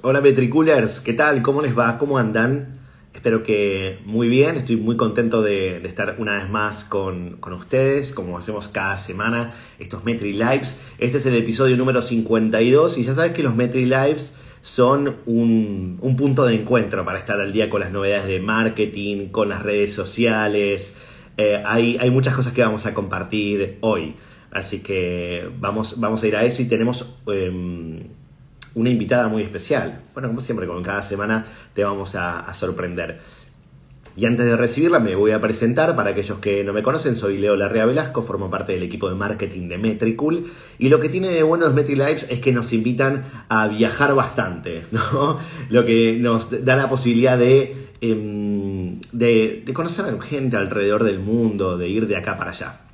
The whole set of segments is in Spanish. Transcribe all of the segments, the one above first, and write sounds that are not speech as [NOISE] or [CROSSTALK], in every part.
Hola Metricoolers, ¿qué tal? ¿Cómo les va? ¿Cómo andan? Espero que muy bien, estoy muy contento de, estar una vez más con, con, ustedes, como hacemos cada semana, estos Metri Lives. Este es el episodio número 52 y ya sabes que los Metri Lives son un, un punto de encuentro para estar al día con las novedades de marketing, con las redes sociales. Eh, hay, hay muchas cosas que vamos a compartir hoy. Así que vamos, vamos a ir a eso y tenemos eh, una invitada muy especial. Bueno, como siempre, con cada semana te vamos a, sorprender. Y antes de recibirla me voy a presentar, para aquellos que no me conocen, soy Leo Larrea Velasco, formo parte del equipo de marketing de Metricool y lo que tiene de bueno los MetriLives es que nos invitan a viajar bastante, [LAUGHS] ¿no? Lo que nos da la posibilidad de, eh, de, de conocer a gente alrededor del mundo, de ir de acá para allá.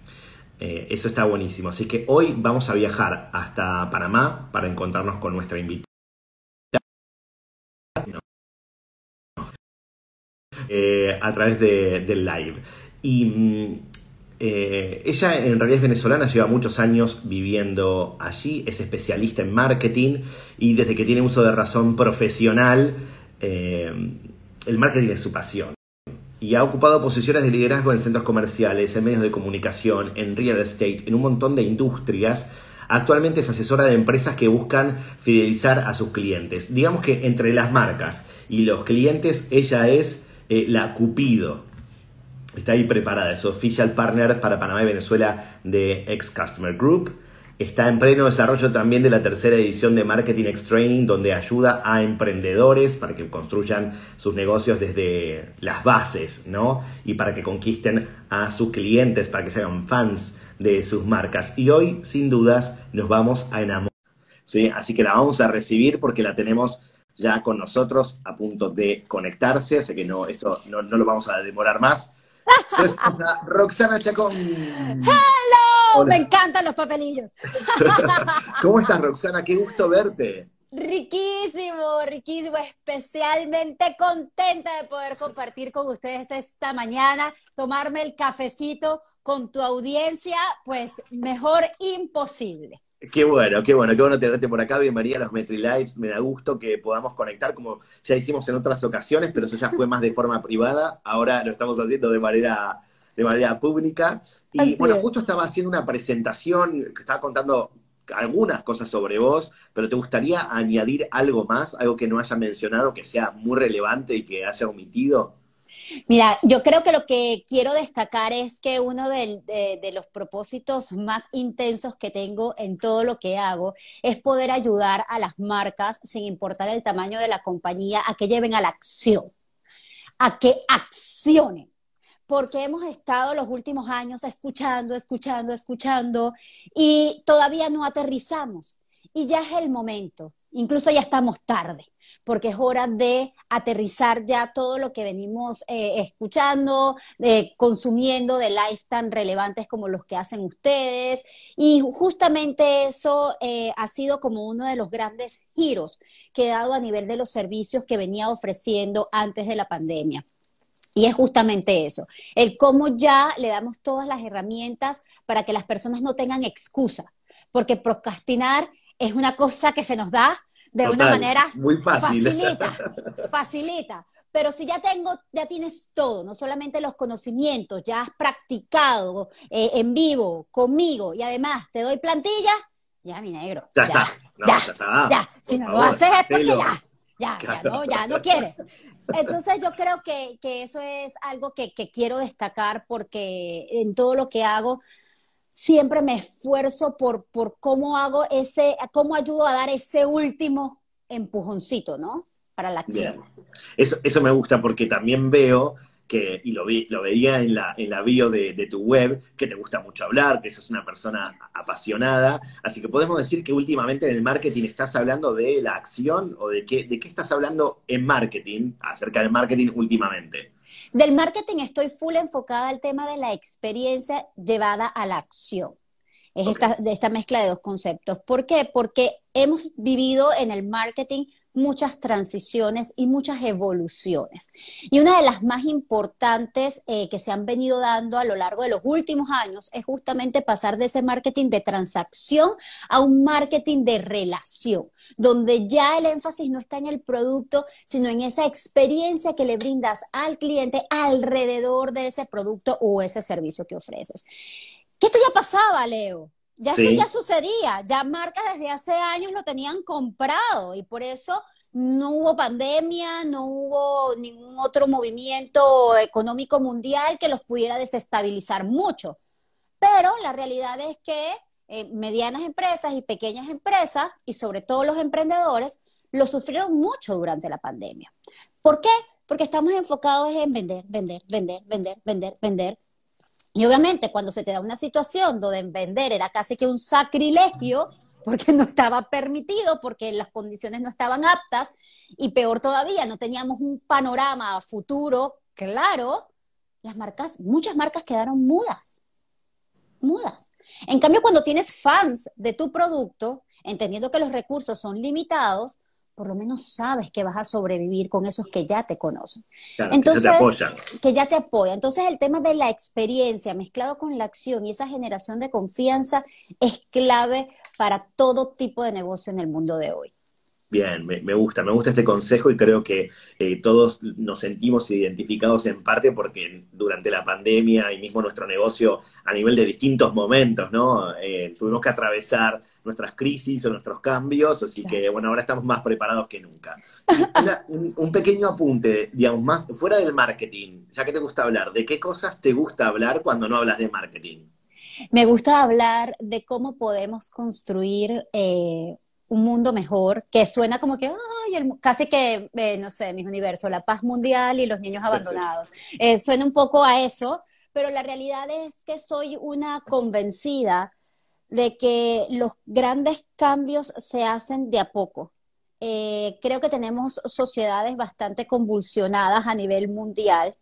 Eh, eso está buenísimo. Así que hoy vamos a viajar hasta Panamá para encontrarnos con nuestra invitada. Eh, a través de, del live. Y eh, ella en realidad es venezolana, lleva muchos años viviendo allí, es especialista en marketing y desde que tiene uso de razón profesional, el marketing es su pasión y ha ocupado posiciones de liderazgo en centros comerciales, en medios de comunicación, en real estate, en un montón de industrias. Actualmente es asesora de empresas que buscan fidelizar a sus clientes. Digamos que entre las marcas y los clientes ella es eh, la Cupido. Está ahí preparada, es official partner para Panamá y Venezuela de Ex Customer Group. Está en pleno desarrollo también de la tercera edición de Marketing X Training, donde ayuda a emprendedores para que construyan sus negocios desde las bases, ¿no? Y para que conquisten a sus clientes, para que se hagan fans de sus marcas. Y hoy, sin dudas, nos vamos a enamorar. ¿sí? Así que la vamos a recibir porque la tenemos ya con nosotros a punto de conectarse, así que no, esto no, no lo vamos a demorar más. [LAUGHS] Respuesta, Roxana Chacón. ¡Hello! Hola. Me encantan los papelillos. [LAUGHS] ¿Cómo estás, Roxana? Qué gusto verte. Riquísimo, riquísimo, especialmente contenta de poder compartir con ustedes esta mañana, tomarme el cafecito con tu audiencia, pues mejor imposible. Qué bueno, qué bueno, qué bueno tenerte por acá. Bienvenida a los MetriLives. Me da gusto que podamos conectar como ya hicimos en otras ocasiones, pero eso ya fue más de forma privada. Ahora lo estamos haciendo de manera, de manera pública. Y Así bueno, es. justo estaba haciendo una presentación que estaba contando algunas cosas sobre vos, pero ¿te gustaría añadir algo más, algo que no haya mencionado, que sea muy relevante y que haya omitido? Mira, yo creo que lo que quiero destacar es que uno de, de, de, los propósitos más intensos que tengo en todo lo que hago es poder ayudar a las marcas, sin importar el tamaño de la compañía, a que lleven a la acción, a que accionen. Porque hemos estado los últimos años escuchando, escuchando, escuchando y todavía no aterrizamos. Y ya es el momento incluso ya estamos tarde, porque es hora de aterrizar ya todo lo que venimos eh, escuchando, eh, consumiendo de live tan relevantes como los que hacen ustedes. Y justamente eso eh, ha sido como uno de los grandes giros que he dado a nivel de los servicios que venía ofreciendo antes de la pandemia. Y es justamente eso, el cómo ya le damos todas las herramientas para que las personas no tengan excusa, porque procrastinar es una cosa que se nos da de Total, una manera muy fácil. facilita, [LAUGHS] facilita. Pero si ya tengo, ya tienes todo, no solamente los conocimientos, ya has practicado eh, en vivo conmigo y además te doy plantilla, ya mi negro. Ya, ya está. No, ya, ya está. ya. Si no favor, lo haces es porque hacelo. ya, ya, ya, no, ya no quieres. Entonces yo creo que, que eso es algo que, que quiero destacar porque en todo lo que hago siempre me esfuerzo por, por cómo hago ese, cómo ayudo a dar ese último empujoncito, ¿no? Para la acción. Bien. Eso, eso me gusta porque también veo que, y lo, vi, lo veía en la, en la bio de, de, tu web, que te gusta mucho hablar, que sos una persona apasionada. Así que podemos decir que últimamente en el marketing estás hablando de la acción o de qué, de qué estás hablando en marketing, acerca del marketing últimamente. Del marketing estoy full enfocada al tema de la experiencia llevada a la acción. Es okay. esta, esta mezcla de dos conceptos. ¿Por qué? Porque hemos vivido en el marketing muchas transiciones y muchas evoluciones. Y una de las más importantes eh, que se han venido dando a lo largo de los últimos años es justamente pasar de ese marketing de transacción a un marketing de relación, donde ya el énfasis no está en el producto, sino en esa experiencia que le brindas al cliente alrededor de ese producto o ese servicio que ofreces. Que esto ya pasaba, Leo. Ya esto ya sucedía, ya marcas desde hace años lo tenían comprado y por eso no hubo pandemia, no hubo ningún otro movimiento económico mundial que los pudiera desestabilizar mucho. Pero la realidad es que eh, medianas empresas y pequeñas empresas, y sobre todo los emprendedores, lo sufrieron mucho durante la pandemia. ¿Por qué? Porque estamos enfocados en vender, vender, vender, vender, vender, vender. Y obviamente cuando se te da una situación donde vender era casi que un sacrilegio, porque no estaba permitido, porque las condiciones no estaban aptas, y peor todavía, no teníamos un panorama futuro claro, las marcas, muchas marcas quedaron mudas, mudas. En cambio, cuando tienes fans de tu producto, entendiendo que los recursos son limitados, por lo menos sabes que vas a sobrevivir con esos que ya te conocen. Entonces, que ya te apoyan. Que ya te apoyan. Entonces, el tema de la experiencia mezclado con la acción y esa generación de confianza es clave para todo tipo de negocio en el mundo de hoy. Bien, me, gusta, me gusta este consejo y creo que eh, todos nos sentimos identificados en parte porque durante la pandemia y mismo nuestro negocio a nivel de distintos momentos, ¿no? Eh, tuvimos que atravesar nuestras crisis o nuestros cambios, así que bueno, ahora estamos más preparados que nunca. un, pequeño apunte, digamos, más fuera del marketing, ya que te gusta hablar, ¿de qué cosas te gusta hablar cuando no hablas de marketing? Me gusta hablar de cómo podemos construir eh, un mundo mejor, que suena como que, ay, casi que, eh, no sé, mis universos, la paz mundial y los niños abandonados. Eh, suena un poco a eso, pero la realidad es que soy una convencida de que los grandes cambios se hacen de a poco. Eh, creo que tenemos sociedades bastante convulsionadas a nivel mundial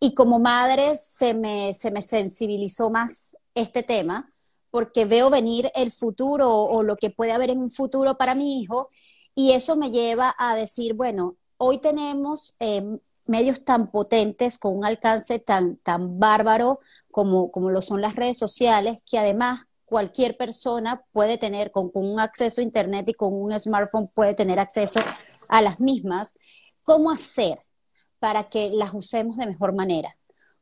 y como madre se me, se me sensibilizó más este tema porque veo venir el futuro o, lo que puede haber en un futuro para mi hijo y eso me lleva a decir, bueno, hoy tenemos em, medios tan potentes con un alcance tan, tan bárbaro como, como lo son las redes sociales, que además cualquier persona puede tener, con, con, un acceso a Internet y con un smartphone puede tener acceso a las mismas. ¿Cómo hacer para que las usemos de mejor manera?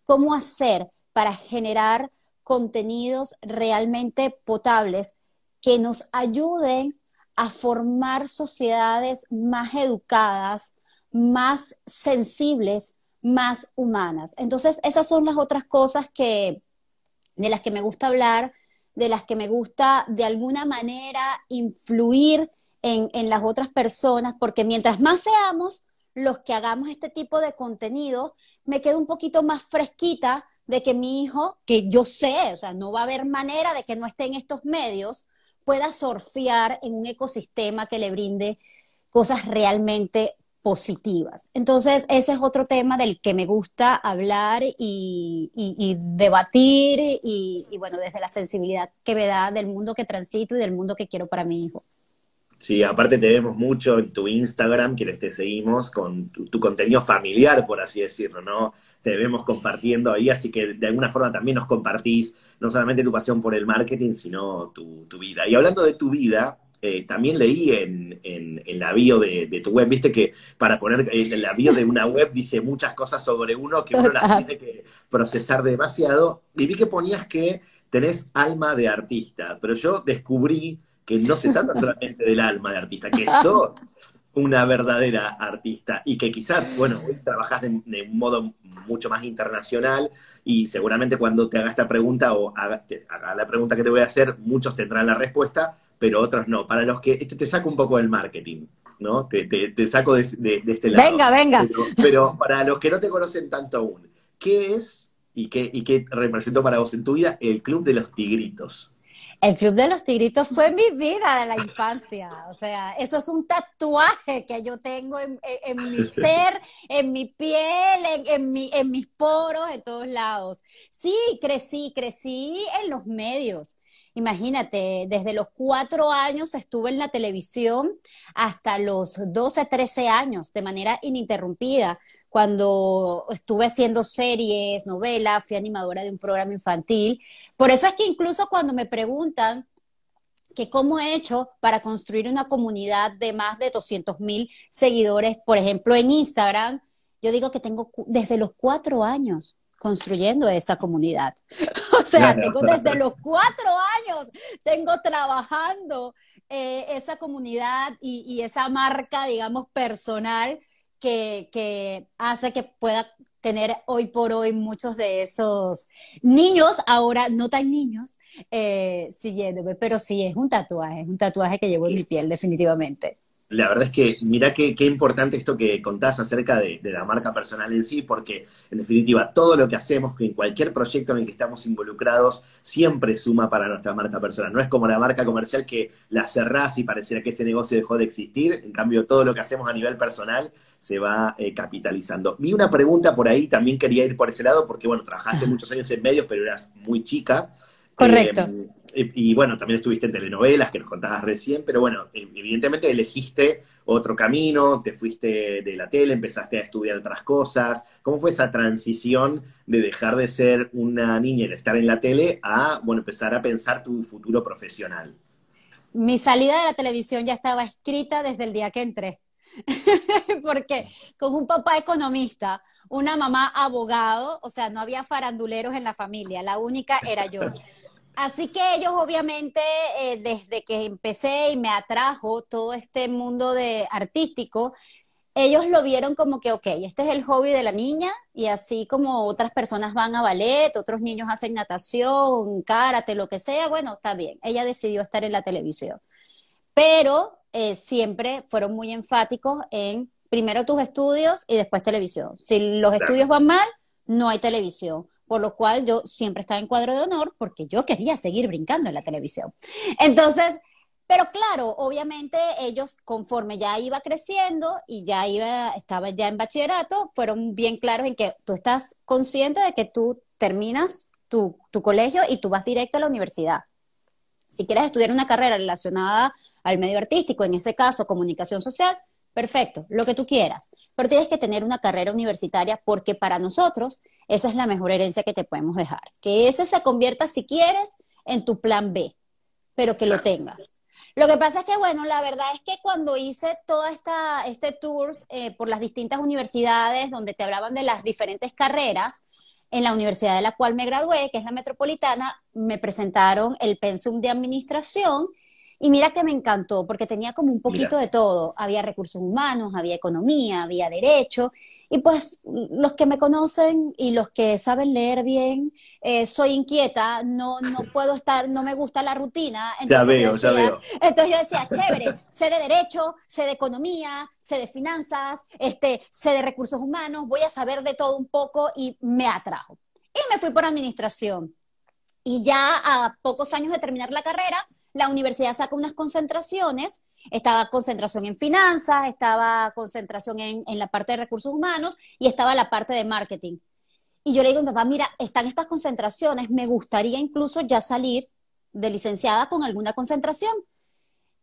¿Cómo hacer para generar contenidos realmente potables que nos ayuden a formar sociedades más educadas, más sensibles, más humanas. Entonces, esas son las otras cosas que de las que me gusta hablar, de las que me gusta de alguna manera influir en, en las otras personas, porque mientras más seamos los que hagamos este tipo de contenido, me quedo un poquito más fresquita de que mi hijo, que yo sé, o sea, no va a haber manera de que no esté en estos medios, pueda surfear en un ecosistema que le brinde cosas realmente positivas. Entonces, ese es otro tema del que me gusta hablar y, debatir y, bueno, desde la sensibilidad que me da del mundo que transito y del mundo que quiero para mi hijo. Sí, aparte te vemos mucho en tu Instagram, quienes te seguimos, con tu contenido familiar, por así decirlo, ¿no? te vemos compartiendo ahí, así que de alguna forma también nos compartís no solamente tu pasión por el marketing, sino tu, vida. Y hablando de tu vida, eh, también leí en, en, la bio de, tu web, viste que para poner en eh, la bio de una web dice muchas cosas sobre uno que uno las tiene que procesar demasiado, y vi que ponías que tenés alma de artista, pero yo descubrí que no se trata solamente del alma de artista, que [LAUGHS] sos una verdadera artista y que quizás, bueno, hoy trabajas de, un modo mucho más internacional y seguramente cuando te haga esta pregunta o haga, la pregunta que te voy a hacer, muchos tendrán la respuesta, pero otros no. Para los que, esto te saca un poco del marketing, ¿no? Te, te, saco de, este lado. Venga, venga. Pero, para los que no te conocen tanto aún, ¿qué es y qué, y qué representó para vos en tu vida el Club de los Tigritos? El Club de los Tigritos fue mi vida de la infancia. O sea, eso es un tatuaje que yo tengo en, mi [LAUGHS] ser, en mi piel, en, mi, en mis poros, en todos lados. Sí, crecí, crecí en los medios. Imagínate, desde los cuatro años estuve en la televisión hasta los 12, 13 años, de manera ininterrumpida. Cuando estuve haciendo series, novelas, fui animadora de un programa infantil. Por eso es que incluso cuando me preguntan que cómo he hecho para construir una comunidad de más de 200 mil seguidores, por ejemplo, en Instagram, yo digo que tengo desde los cuatro años construyendo esa comunidad. [LAUGHS] O sea, tengo desde los cuatro años, tengo trabajando eh, esa comunidad y, esa marca, digamos, personal que, hace que pueda tener hoy por hoy muchos de esos niños, ahora no tan niños, eh, siguiéndome, pero sí es un tatuaje, es un tatuaje que llevo en mi piel definitivamente. La verdad es que mira qué, importante esto que contás acerca de, la marca personal en sí, porque en definitiva todo lo que hacemos, en cualquier proyecto en el que estamos involucrados, siempre suma para nuestra marca personal. No es como la marca comercial que la cerrás y pareciera que ese negocio dejó de existir. En cambio, todo lo que hacemos a nivel personal se va eh, capitalizando. Vi una pregunta por ahí, también quería ir por ese lado, porque bueno, trabajaste [LAUGHS] muchos años en medios, pero eras muy chica. Correcto. Eh, y, bueno, también estuviste en telenovelas que nos contabas recién, pero bueno, e, evidentemente elegiste otro camino, te fuiste de la tele, empezaste a estudiar otras cosas. ¿Cómo fue esa transición de dejar de ser una niña y de estar en la tele a, bueno, empezar a pensar tu futuro profesional? Mi salida de la televisión ya estaba escrita desde el día que entré. [LAUGHS] Porque con un papá economista, una mamá abogado, o sea, no había faranduleros en la familia, la única era yo. Así que ellos obviamente eh, desde que empecé y me atrajo todo este mundo de artístico, ellos lo vieron como que, ok, este es el hobby de la niña y así como otras personas van a ballet, otros niños hacen natación, karate, lo que sea, bueno, está bien. Ella decidió estar en la televisión. Pero eh, siempre fueron muy enfáticos en primero tus estudios y después televisión. Si los estudios van mal, no hay televisión por lo cual yo siempre estaba en cuadro de honor porque yo quería seguir brincando en la televisión. Entonces, pero claro, obviamente ellos conforme ya iba creciendo y ya iba, estaba ya en bachillerato, fueron bien claros en que tú estás consciente de que tú terminas tu, tu colegio y tú vas directo a la universidad. Si quieres estudiar una carrera relacionada al medio artístico, en ese caso comunicación social, perfecto, lo que tú quieras, pero tienes que tener una carrera universitaria porque para nosotros esa es la mejor herencia que te podemos dejar. Que ese se convierta, si quieres, en tu plan B, pero que lo tengas. Lo que pasa es que, bueno, la verdad es que cuando hice toda esta este tour eh, por las distintas universidades donde te hablaban de las diferentes carreras, en la universidad de la cual me gradué, que es la Metropolitana, me presentaron el pensum de administración y mira que me encantó porque tenía como un poquito de todo. Había recursos humanos, había economía, había derecho y pues los que me conocen y los que saben leer bien, eh, soy inquieta, no, no [LAUGHS] puedo estar, no me gusta la rutina. Entonces ya veo, ya veo. Entonces yo decía, chévere, sé de derecho, sé de economía, sé de finanzas, este, sé de recursos humanos, voy a saber de todo un poco y me atrajo. Y me fui por administración. Y ya a pocos años de terminar la carrera, la universidad saca unas concentraciones estaba concentración en finanzas, estaba concentración en, la parte de recursos humanos y estaba la parte de marketing. Y yo le digo a mi papá, mira, están estas concentraciones, me gustaría incluso ya salir de licenciada con alguna concentración.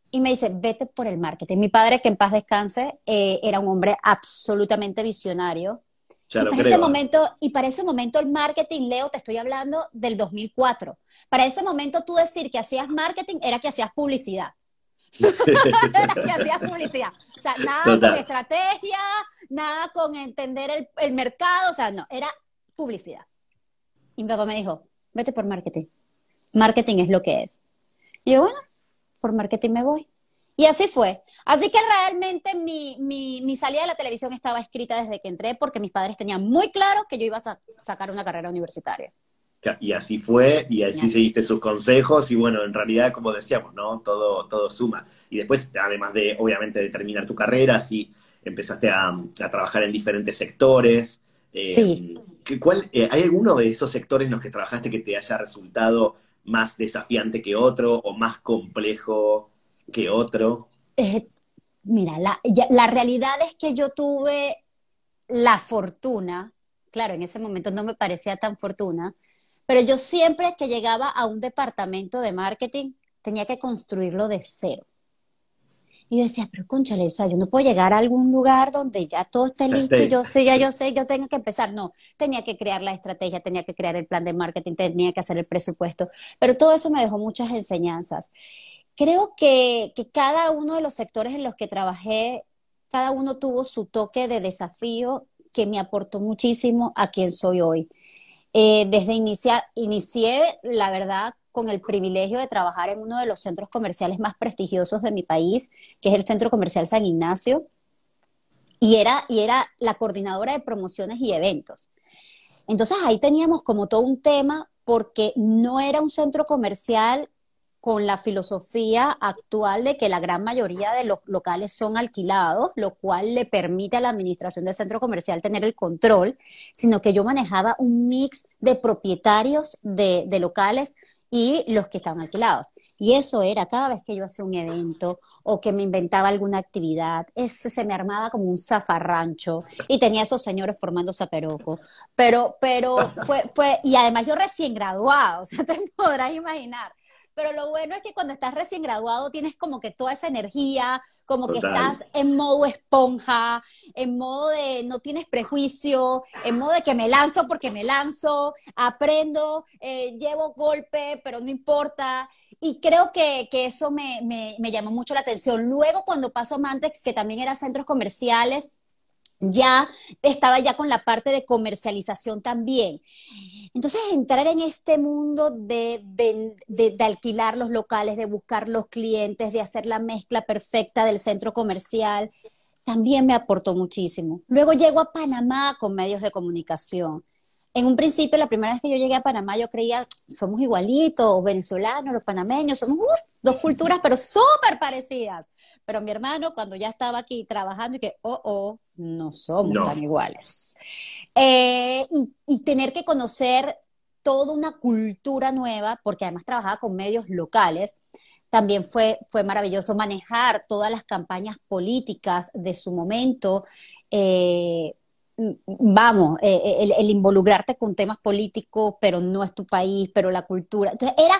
Y me dice, vete por el marketing. Mi padre, que en paz descanse, eh, era un hombre absolutamente visionario. Ya y, para Ese momento, y para ese momento el marketing, Leo, te estoy hablando del 2004. Para ese momento tú decir que hacías marketing era que hacías publicidad. [LAUGHS] que hacías publicidad. O sea, nada con estrategia, nada con entender el, mercado, o sea, no, era publicidad. Y mi papá me dijo, vete por marketing. Marketing es lo que es. Y yo, bueno, por marketing me voy. Y así fue. Así que realmente mi, mi, mi, salida de la televisión estaba escrita desde que entré porque mis padres tenían muy claro que yo iba a sacar una carrera universitaria. Y así fue, y así seguiste sus consejos, y bueno, en realidad, como decíamos, ¿no? Todo, todo suma. Y después, además de, obviamente, de terminar tu carrera, sí, empezaste a, trabajar en diferentes sectores. Eh, sí. ¿cuál, eh, ¿Hay alguno de esos sectores en los que trabajaste que te haya resultado más desafiante que otro o más complejo que otro? Eh, mira, la, la realidad es que yo tuve la fortuna, claro, en ese momento no me parecía tan fortuna, Pero yo siempre que llegaba a un departamento de marketing, tenía que construirlo de cero. Y yo decía, pero conchale, o sea, yo no puedo llegar a algún lugar donde ya todo esté listo, y yo sé, ya yo sé, yo tengo que empezar. No, tenía que crear la estrategia, tenía que crear el plan de marketing, tenía que hacer el presupuesto, pero todo eso me dejó muchas enseñanzas. Creo que, cada uno de los sectores en los que trabajé, cada uno tuvo su toque de desafío que me aportó muchísimo a quien soy hoy. Eh, desde iniciar, inicié, la verdad, con el privilegio de trabajar en uno de los centros comerciales más prestigiosos de mi país, que es el Centro Comercial San Ignacio, y era, y era la coordinadora de promociones y eventos. Entonces ahí teníamos como todo un tema porque no era un centro comercial con la filosofía actual de que la gran mayoría de los locales son alquilados, lo cual le permite a la administración del centro comercial tener el control, sino que yo manejaba un mix de propietarios de, locales y los que estaban alquilados. Y eso era cada vez que yo hacía un evento o que me inventaba alguna actividad, se me armaba como un zafarrancho y tenía esos señores formando zaperoco. Pero, pero fue, fue, y además yo recién graduado, [LAUGHS] o sea, te podrás imaginar. Pero lo bueno es que cuando estás recién graduado tienes como que toda esa energía, como que estás en modo esponja, en modo de no tienes prejuicio, en modo de que me lanzo porque me lanzo, aprendo, eh, llevo golpe, pero no importa. Y creo que, que eso me, me, me llamó mucho la atención. Luego cuando paso a Mantex, que también era centros comerciales, ya estaba ya con la parte de comercialización también. Entonces, entrar en este mundo de, de, alquilar los locales, de buscar los clientes, de hacer la mezcla perfecta del centro comercial, también me aportó muchísimo. Luego llego a Panamá con medios de comunicación. En un principio, la primera vez que yo llegué a Panamá, yo creía, somos igualitos, venezolanos, los panameños, somos dos culturas, pero súper parecidas. Pero mi hermano, cuando ya estaba aquí trabajando, y que, oh, oh, no somos tan iguales. Eh, y, tener que conocer toda una cultura nueva, porque además trabajaba con medios locales, también fue, fue maravilloso manejar todas las campañas políticas de su momento. Eh, vamos, eh, el, el, involucrarte con temas políticos, pero no es tu país, pero la cultura. Entonces, era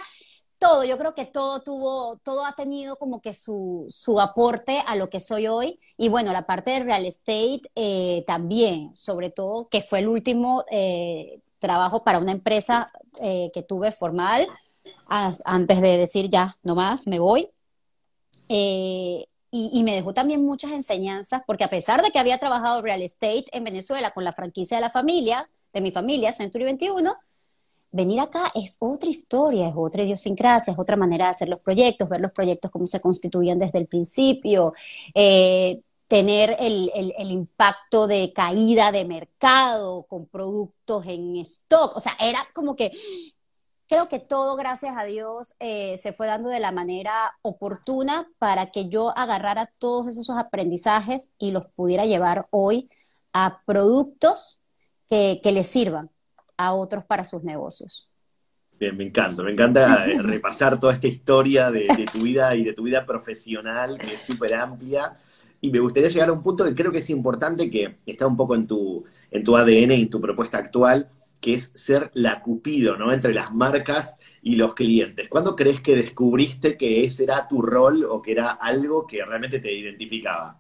todo, yo creo que todo tuvo, todo ha tenido como que su, su aporte a lo que soy hoy. Y bueno, la parte de real estate eh, también, sobre todo que fue el último eh, trabajo para una empresa eh, que tuve formal, antes de decir ya, no más, me voy. Y, me dejó también muchas enseñanzas, porque a pesar de que había trabajado real estate en Venezuela con la franquicia de la familia, de mi familia, Century 21, venir acá es otra historia, es otra idiosincrasia, es otra manera de hacer los proyectos, ver los proyectos cómo se constituían desde el principio, eh, tener el, impacto de caída de mercado con productos en stock, o sea, era como que creo que todo, gracias a Dios, eh, se fue dando de la manera oportuna para que yo agarrara todos esos aprendizajes y los pudiera llevar hoy a productos que, que les sirvan a otros para sus negocios. Bien, me encanta, me encanta eh, [LAUGHS] repasar toda esta historia de, tu vida y de tu vida profesional, que es súper amplia. Y me gustaría llegar a un punto que creo que es importante, que está un poco en tu, en tu ADN y en tu propuesta actual, que es ser la cupido, ¿no? Entre las marcas y los clientes. ¿Cuándo crees que descubriste que ese era tu rol o que era algo que realmente te identificaba?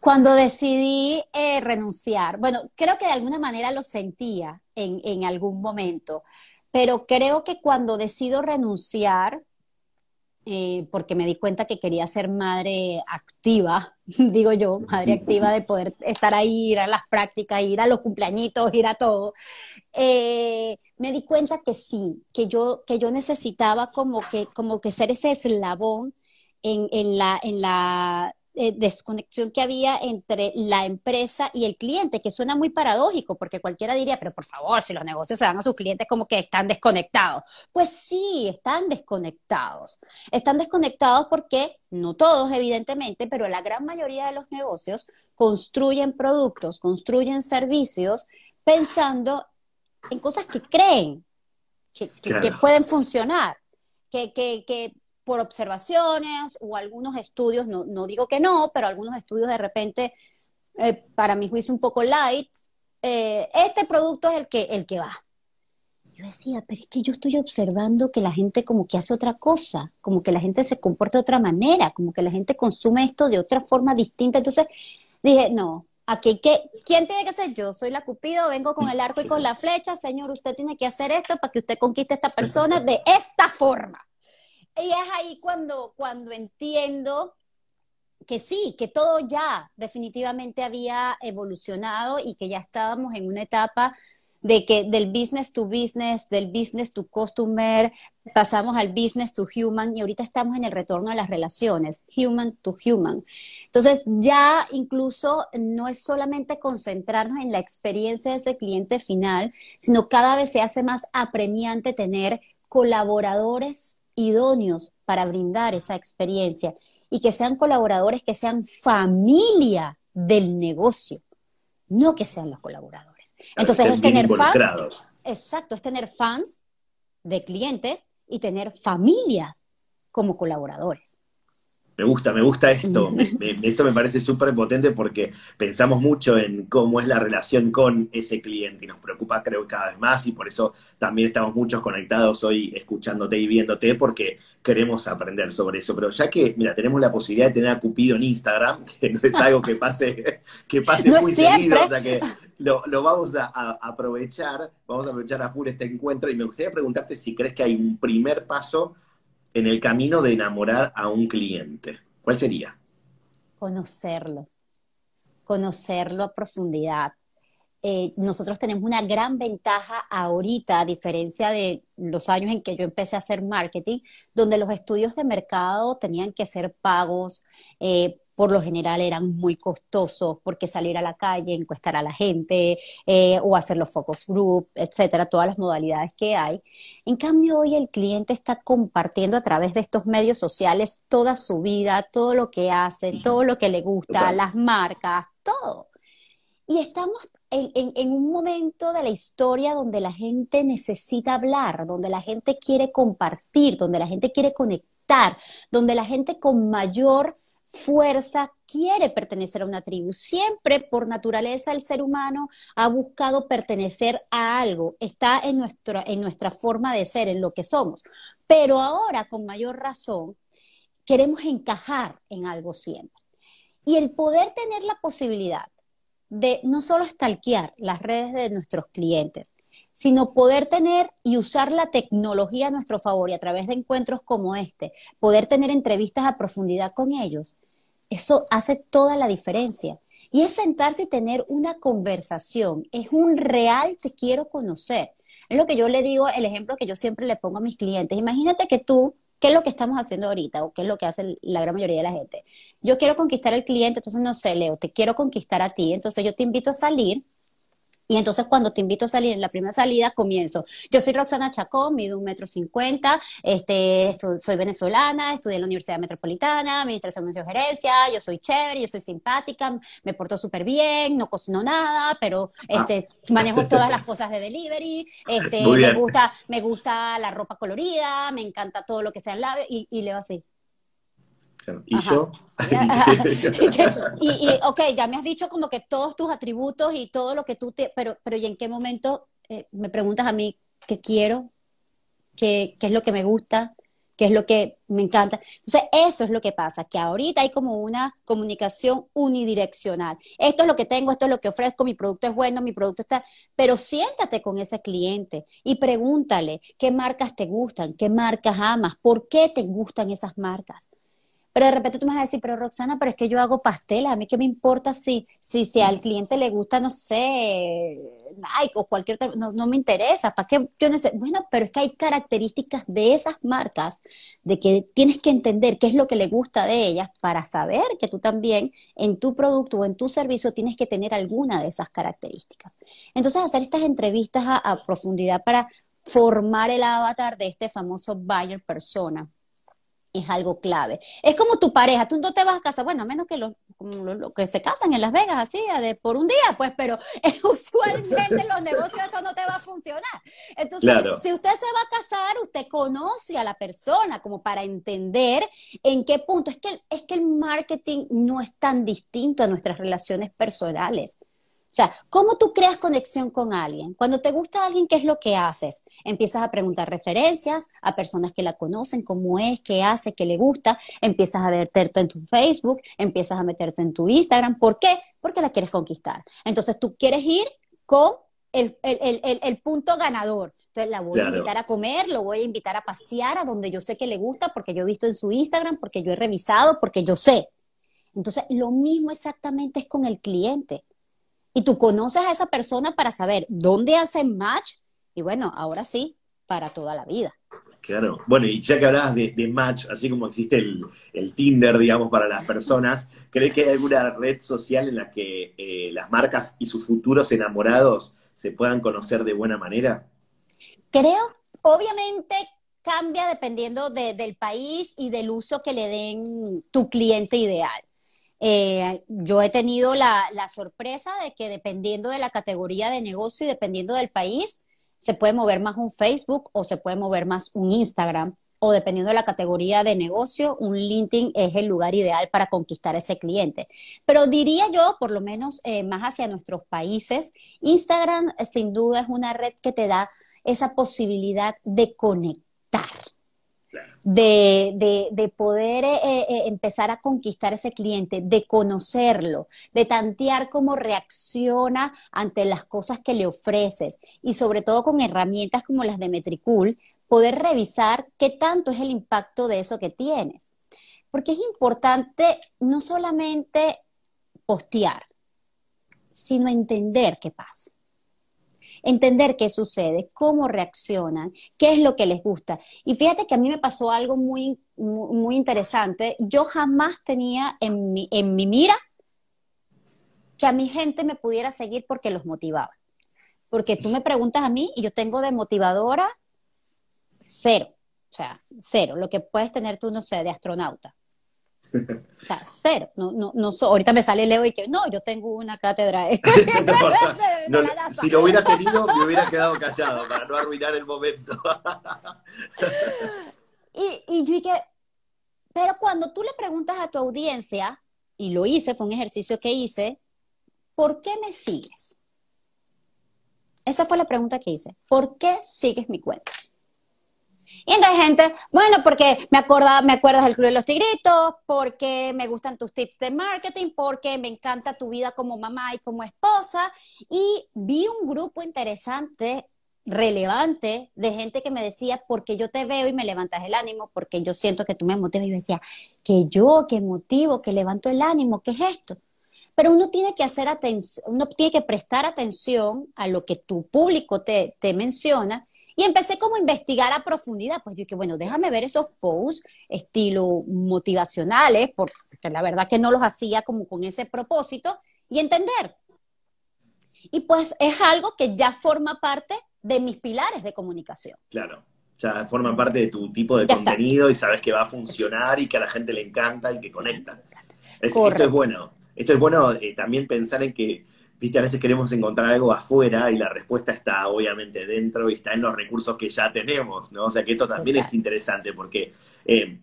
Cuando decidí eh, renunciar, bueno, creo que de alguna manera lo sentía en, en algún momento, pero creo que cuando decido renunciar, eh, porque me di cuenta que quería ser madre activa, [LAUGHS] digo yo, madre activa de poder estar ahí, ir a las prácticas, ir a los cumpleañitos, ir a todo, eh, me di cuenta que sí, que yo, que yo necesitaba como que, como que ser ese eslabón en, en, la, en la eh, desconexión que había entre la empresa y el cliente, que suena muy paradójico, porque cualquiera diría, pero por favor, si los negocios se dan a sus clientes como que están desconectados. Pues sí, están desconectados. Están desconectados porque, no todos evidentemente, pero la gran mayoría de los negocios construyen productos, construyen servicios pensando en cosas que creen que, pueden funcionar, que, que por observaciones o algunos estudios, no, no digo que no, pero algunos estudios de repente, eh, para mi juicio un poco light, eh, este producto es el que, el que va. Yo decía, pero es que yo estoy observando que la gente como que hace otra cosa, como que la gente se comporta de otra manera, como que la gente consume esto de otra forma distinta. Entonces dije, no, aquí, ¿qué, ¿quién tiene que ser? Yo soy la Cupido, vengo con el arco y con la flecha, señor, usted tiene que hacer esto para que usted conquiste a esta persona de esta forma. Y es ahí cuando, cuando entiendo que sí, que todo ya definitivamente había evolucionado y que ya estábamos en una etapa de que del business to business, del business to customer, pasamos al business to human y ahorita estamos en el retorno a las relaciones, human to human. Entonces ya incluso no es solamente concentrarnos en la experiencia de ese cliente final, sino cada vez se hace más apremiante tener colaboradores idóneos para brindar esa experiencia y que sean colaboradores que sean familia del negocio, no que sean los colaboradores. Entonces es tener fans. Exacto, es tener fans de clientes y tener familias como colaboradores. Me gusta, me gusta esto. [LAUGHS] esto me parece súper potente porque pensamos mucho en cómo es la relación con ese cliente y nos preocupa creo cada vez más y por eso también estamos muchos conectados hoy escuchándote y viéndote porque queremos aprender sobre eso. Pero ya que, mira, tenemos la posibilidad de tener a Cupido en Instagram, [LAUGHS] que no es algo que pase, que pase muy seguido, o sea que lo, vamos a, a, aprovechar, vamos a aprovechar a full este encuentro y me gustaría preguntarte si crees que hay un primer paso en el camino de enamorar a un cliente? ¿Cuál sería? Conocerlo, conocerlo a profundidad. Eh, nosotros tenemos una gran ventaja ahorita, a diferencia de los años en que yo empecé a hacer marketing, donde los estudios de mercado tenían que ser pagos, eh, por lo general eran muy costosos porque salir a la calle, encuestar a la gente eh, o hacer los focus group, etcétera, todas las modalidades que hay. En cambio, hoy el cliente está compartiendo a través de estos medios sociales toda su vida, todo lo que hace, todo lo que le gusta, las marcas, todo. Y estamos en, en, un momento de la historia donde la gente necesita hablar, donde la gente quiere compartir, donde la gente quiere conectar, donde la gente con mayor fuerza quiere pertenecer a una tribu. Siempre por naturaleza el ser humano ha buscado pertenecer a algo, está en, nuestra, en nuestra forma de ser, en lo que somos. Pero ahora, con mayor razón, queremos encajar en algo siempre. Y el poder tener la posibilidad de no solo stalkear las redes de nuestros clientes, sino poder tener y usar la tecnología a nuestro favor y a través de encuentros como este, poder tener entrevistas a profundidad con ellos, eso hace toda la diferencia. Y es sentarse y tener una conversación, es un real te quiero conocer. Es lo que yo le digo, el ejemplo que yo siempre le pongo a mis clientes. Imagínate que tú, ¿qué es lo que estamos haciendo ahorita o qué es lo que hace la gran mayoría de la gente? Yo quiero conquistar al cliente, entonces no sé, Leo, te quiero conquistar a ti, entonces yo te invito a salir y entonces cuando te invito a salir en la primera salida, comienzo. Yo soy Roxana Chacón, mido un metro cincuenta, este, soy venezolana, estudié en la Universidad Metropolitana, Administración de Gerencia, yo soy chévere, yo soy simpática, me porto súper bien, no cocino nada, pero ah. este, manejo todas las [LAUGHS] cosas de delivery, este, me gusta, me gusta la ropa colorida, me encanta todo lo que sea en labio, y, y leo así. [LAUGHS] [LAUGHS] ¿Y yo? y, ok, ya me has dicho como que todos tus atributos y todo lo que tú te... Pero, pero ¿y en qué momento eh, me preguntas a mí qué quiero? ¿Qué, ¿Qué es lo que me gusta? ¿Qué es lo que me encanta? Entonces, eso es lo que pasa, que ahorita hay como una comunicación unidireccional. Esto es lo que tengo, esto es lo que ofrezco, mi producto es bueno, mi producto está... Pero siéntate con ese cliente y pregúntale qué marcas te gustan, qué marcas amas, por qué te gustan esas marcas. Pero de repente tú me vas a decir, pero Roxana, pero es que yo hago pasteles, a mí qué me importa si, si, si al cliente le gusta, no sé, Nike o cualquier otra, no, no me interesa, ¿para qué yo necesito? Bueno, pero es que hay características de esas marcas, de que tienes que entender qué es lo que le gusta de ellas para saber que tú también en tu producto o en tu servicio tienes que tener alguna de esas características. Entonces, hacer estas entrevistas a profundidad para formar el avatar de este famoso buyer persona es algo clave. Es como tu pareja, tú no te vas a casar, bueno, a menos que los, que se casan en Las Vegas así, de, por un día, pues, pero [LAUGHS] usualmente los negocios eso no te va a funcionar. Entonces, si usted se va a casar, usted conoce a la persona como para entender en qué punto. Es que, es que el marketing no es tan distinto a nuestras relaciones personales. O sea, ¿cómo tú creas conexión con alguien? Cuando te gusta alguien, ¿qué es lo que haces? Empiezas a preguntar referencias a personas que la conocen, cómo es, qué hace, qué le gusta, empiezas a meterte en tu Facebook, empiezas a meterte en tu Instagram. ¿Por qué? Porque la quieres conquistar. Entonces tú quieres ir con el, punto ganador. Entonces la voy a invitar a comer, lo voy a invitar a pasear a donde yo sé que le gusta, porque yo he visto en su Instagram, porque yo he revisado, porque yo sé. Entonces, lo mismo exactamente es con el cliente. Y tú conoces a esa persona para saber dónde hacen match y bueno, ahora sí, para toda la vida. Claro. Bueno, y ya que hablabas de, match, así como existe el, Tinder, digamos, para las personas, ¿crees que hay alguna red social en la que eh, las marcas y sus futuros enamorados se puedan conocer de buena manera? Creo, obviamente cambia dependiendo del país y del uso que le den tu cliente ideal. Eh, yo he tenido la, sorpresa de que dependiendo de la categoría de negocio y dependiendo del país, se puede mover más un Facebook o se puede mover más un Instagram o dependiendo de la categoría de negocio, un LinkedIn es el lugar ideal para conquistar ese cliente. Pero diría yo, por lo menos eh, más hacia nuestros países, Instagram eh, sin duda es una red que te da esa posibilidad de conectar de, poder eh, eh, eh, empezar a conquistar ese cliente, de conocerlo, de tantear cómo reacciona ante las cosas que le ofreces y sobre todo con herramientas como las de Metricool, poder revisar qué tanto es el impacto de eso que tienes. Porque es importante no solamente postear, sino entender qué pasa entender qué sucede, cómo reaccionan, qué es lo que les gusta. Y fíjate que a mí me pasó algo muy, muy interesante. Yo jamás tenía en mi, en mi mira que a mi gente me pudiera seguir porque los motivaba. Porque tú me preguntas a mí y yo tengo de motivadora cero. O sea, cero. Lo que puedes tener tú, no sé, de astronauta. O sea, cero. No, no, no ahorita me sale Leo y que no, yo tengo una cátedra. [LAUGHS] [LAUGHS] si lo hubiera tenido, me hubiera quedado callado para no arruinar el momento. y, y yo dije, pero cuando tú le preguntas a tu audiencia, y lo hice, fue un ejercicio que hice, ¿por qué me sigues? Esa fue la pregunta que hice. ¿Por qué sigues mi cuenta? Y entonces gente, bueno, porque me, acuerda, me acuerdas del Club de los Tigritos, porque me gustan tus tips de marketing, porque me encanta tu vida como mamá y como esposa. Y vi un grupo interesante, relevante, de gente que me decía, porque yo te veo y me levantas el ánimo, porque yo siento que tú me motivas. Y yo decía, que yo, que motivo, que levanto el ánimo, ¿qué es esto? Pero uno tiene que hacer atención, uno tiene que prestar atención a lo que tu público te, te menciona y empecé como a investigar a profundidad, pues yo dije, bueno, déjame ver esos posts estilo motivacionales, porque la verdad que no los hacía como con ese propósito, y entender. Y pues es algo que ya forma parte de mis pilares de comunicación. Claro, ya forma parte de tu tipo de contenido y sabes que va a funcionar y que a la gente le encanta y que conecta. esto es bueno. Esto es bueno eh, también pensar en que viste, a veces queremos encontrar algo afuera y la respuesta está obviamente dentro y está en los recursos que ya tenemos, ¿no? O sea que esto también es interesante porque eh,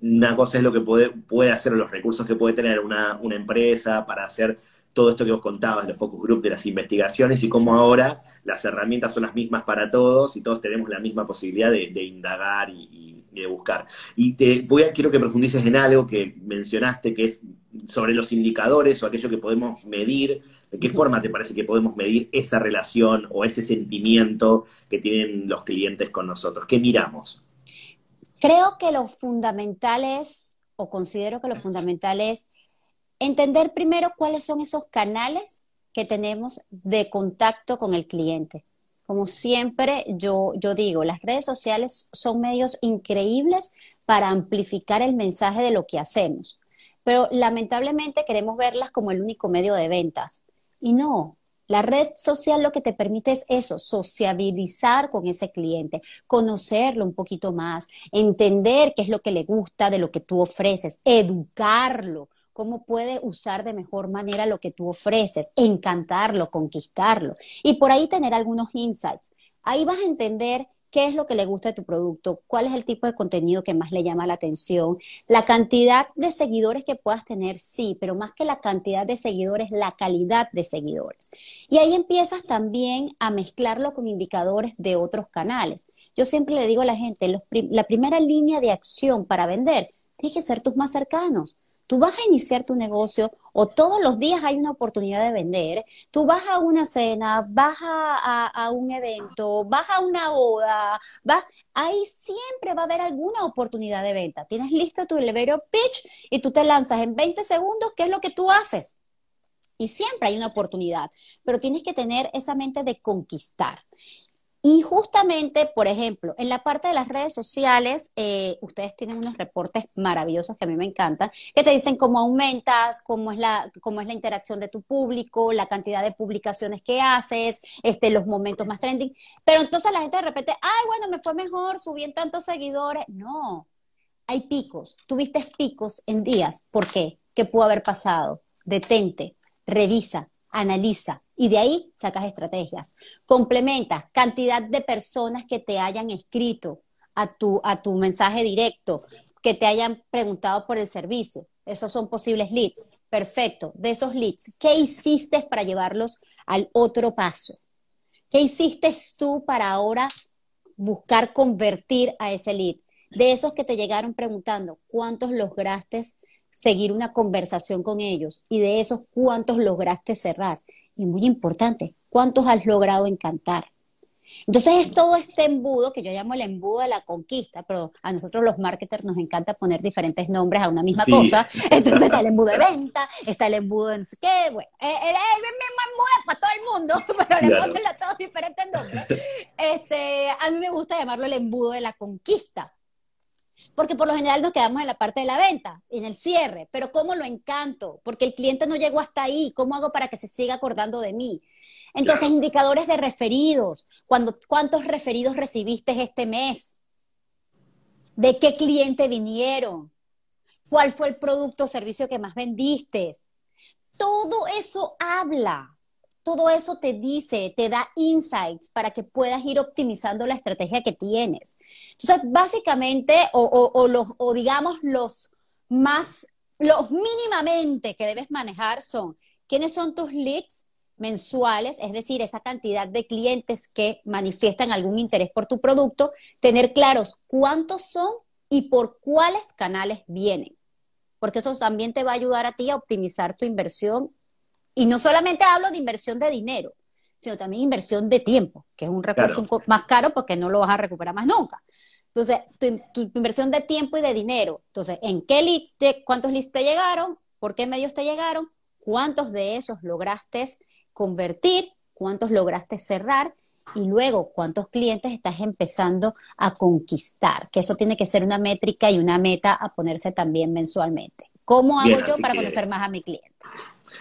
una cosa es lo que puede, puede hacer los recursos que puede tener una, una empresa para hacer todo esto que vos contabas, los focus group, de las investigaciones y cómo ahora las herramientas son las mismas para todos y todos tenemos la misma posibilidad de, indagar y, de buscar. Y te voy a, quiero que profundices en algo que mencionaste, que es sobre los indicadores o aquello que podemos medir ¿De qué forma te parece que podemos medir esa relación o ese sentimiento que tienen los clientes con nosotros? ¿Qué miramos? Creo que lo fundamental es, o considero que lo fundamental es, entender primero cuáles son esos canales que tenemos de contacto con el cliente. Como siempre yo, yo digo, las redes sociales son medios increíbles para amplificar el mensaje de lo que hacemos, pero lamentablemente queremos verlas como el único medio de ventas. Y no, la red social lo que te permite es eso, sociabilizar con ese cliente, conocerlo un poquito más, entender qué es lo que le gusta de lo que tú ofreces, educarlo, cómo puede usar de mejor manera lo que tú ofreces, encantarlo, conquistarlo y por ahí tener algunos insights. Ahí vas a entender qué es lo que le gusta de tu producto, cuál es el tipo de contenido que más le llama la atención, la cantidad de seguidores que puedas tener, sí, pero más que la cantidad de seguidores, la calidad de seguidores. Y ahí empiezas también a mezclarlo con indicadores de otros canales. Yo siempre le digo a la gente, la primera línea de acción para vender tiene que ser tus más cercanos. Tú vas a iniciar tu negocio o todos los días hay una oportunidad de vender. Tú vas a una cena, vas a, un evento, vas a una boda, vas, ahí siempre va a haber alguna oportunidad de venta. Tienes listo tu elevator pitch y tú te lanzas en 20 segundos, ¿qué es lo que tú haces? Y siempre hay una oportunidad, pero tienes que tener esa mente de conquistar. Y justamente, por ejemplo, en la parte de las redes sociales, eh, ustedes tienen unos reportes maravillosos que a mí me encantan, que te dicen cómo aumentas, cómo es la, cómo es la interacción de tu público, la cantidad de publicaciones que haces, este, los momentos más trending. Pero entonces la gente de repente, ay, bueno, me fue mejor, subí en tantos seguidores. No, hay picos. Tuviste picos en días. ¿Por qué? ¿Qué pudo haber pasado? Detente, revisa, analiza, y de ahí sacas estrategias. Complementas cantidad de personas que te hayan escrito a tu, a tu mensaje directo, que te hayan preguntado por el servicio. Esos son posibles leads. Perfecto. De esos leads, ¿qué hiciste para llevarlos al otro paso? ¿Qué hiciste tú para ahora buscar convertir a ese lead? De esos que te llegaron preguntando, ¿cuántos lograste seguir una conversación con ellos? Y de esos, ¿cuántos lograste cerrar? Y muy importante, ¿cuántos has logrado encantar? Entonces es todo este embudo que yo llamo el embudo de la conquista, pero a nosotros los marketers nos encanta poner diferentes nombres a una misma cosa. Entonces está el embudo de venta, está el embudo de no sé qué, bueno, el, mismo embudo para todo el mundo, [LAUGHS] pero le ponen a todos diferentes nombres. Este, a mí me gusta llamarlo el embudo de la conquista, porque por lo general nos quedamos en la parte de la venta, en el cierre, pero ¿cómo lo encanto? Porque el cliente no llegó hasta ahí, ¿cómo hago para que se siga acordando de mí? Entonces, indicadores de referidos, ¿cuántos referidos recibiste este mes? ¿De qué cliente vinieron? ¿Cuál fue el producto o servicio que más vendiste? Todo eso habla todo eso te dice, te da insights para que puedas ir optimizando la estrategia que tienes. Entonces, básicamente, o, digamos los más, los mínimamente que debes manejar son quiénes son tus leads mensuales, es decir, esa cantidad de clientes que manifiestan algún interés por tu producto, tener claros cuántos son y por cuáles canales vienen, porque eso también te va a ayudar a ti a optimizar tu inversión y no solamente hablo de inversión de dinero, sino también inversión de tiempo, que es un recurso más caro porque no lo vas a recuperar más nunca. Entonces, tu, inversión de tiempo y de dinero. Entonces, ¿en qué leads, cuántos leads te llegaron? ¿Por qué medios te llegaron? ¿Cuántos de esos lograste convertir? ¿Cuántos lograste cerrar? Y luego, ¿cuántos clientes estás empezando a conquistar? Que eso tiene que ser una métrica y una meta a ponerse también mensualmente. ¿Cómo hago yo para conocer más a mi cliente?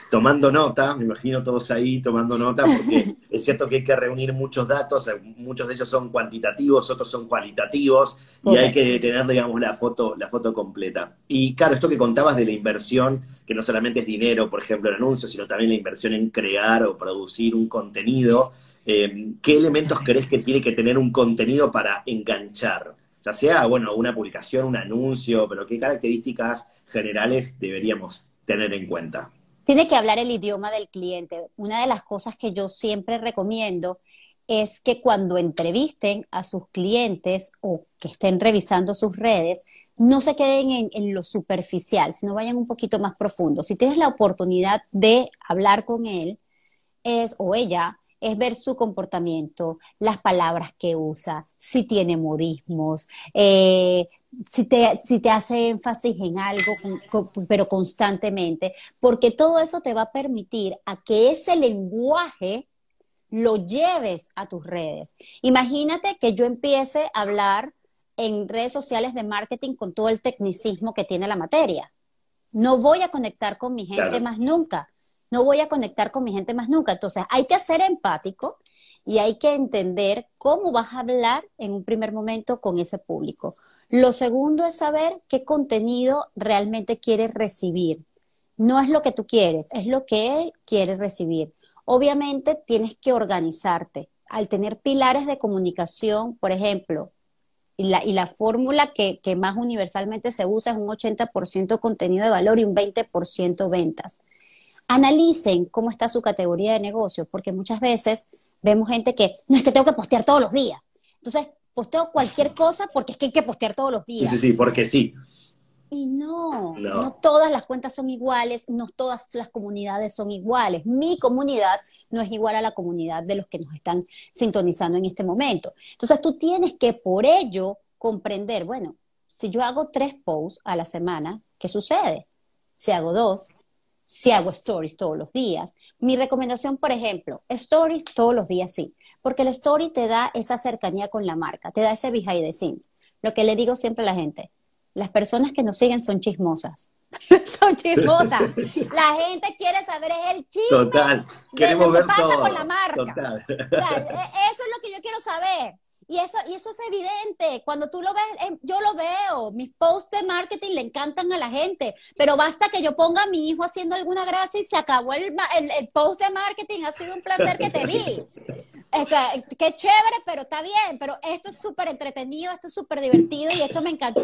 Tomando nota, me imagino todos ahí tomando nota, porque [LAUGHS] es cierto que hay que reunir muchos datos, eh, muchos de ellos son cuantitativos, otros son cualitativos, y hay que tener, digamos, la foto, la foto completa. Y claro, esto que contabas de la inversión, que no solamente es dinero, por ejemplo, en anuncios, sino también la inversión en crear o producir un contenido, eh, ¿qué elementos crees que tiene que tener un contenido para enganchar? Ya sea, bueno, una publicación, un anuncio, pero qué características generales deberíamos tener en cuenta tiene que hablar el idioma del cliente. Una de las cosas que yo siempre recomiendo es que cuando entrevisten a sus clientes o que estén revisando sus redes, no se queden en, lo superficial, sino vayan un poquito más profundo. Si tienes la oportunidad de hablar con él es, o ella, es ver su comportamiento, las palabras que usa, si tiene modismos, eh, si te, si te hace énfasis en algo, pero constantemente, porque todo eso te va a permitir a que ese lenguaje lo lleves a tus redes. Imagínate que yo empiece a hablar en redes sociales de marketing con todo el tecnicismo que tiene la materia. No voy a conectar con mi gente más nunca. No voy a conectar con mi gente más nunca. Entonces, hay que ser empático y hay que entender cómo vas a hablar en un primer momento con ese público. Lo segundo es saber qué contenido realmente quieres recibir. No es lo que tú quieres, es lo que él quiere recibir. Obviamente tienes que organizarte. al tener pilares de comunicación, por ejemplo, y la, fórmula que, que, más universalmente se usa es un 80% contenido de valor y un 20% ventas. Analicen cómo está su categoría de negocio, porque muchas veces vemos gente que, no es que tengo que postear todos los días. Entonces, posteo cualquier cosa porque es que hay que postear todos los días. Sí, sí, sí, porque sí. Y no, no, todas las cuentas son iguales, no todas las comunidades son iguales. Mi comunidad no es igual a la comunidad de los que nos están sintonizando en este momento. Entonces tú tienes que por ello comprender, bueno, si yo hago tres posts a la semana, ¿qué sucede? Si hago dos, si hago stories todos los días. Mi recomendación, por ejemplo, stories todos los días sí, porque el story te da esa cercanía con la marca, te da ese behind the scenes. Lo que le digo siempre a la gente, las personas que nos siguen son chismosas. [LAUGHS] son chismosas. [LAUGHS] La gente quiere saber es el chisme Total. Queremos de lo que pasa todo. con la marca. Total. O sea, e- eso es lo que yo quiero saber. Y eso, y eso es evidente. Cuando tú lo ves, eh, yo lo veo. Mis posts de marketing le encantan a la gente. Pero basta que yo ponga a mi hijo haciendo alguna gracia y se acabó el, el, el post de marketing. Ha sido un placer que te vi. [LAUGHS] Esto, qué chévere, pero está bien. Pero esto es súper entretenido, esto es súper divertido y esto me encantó.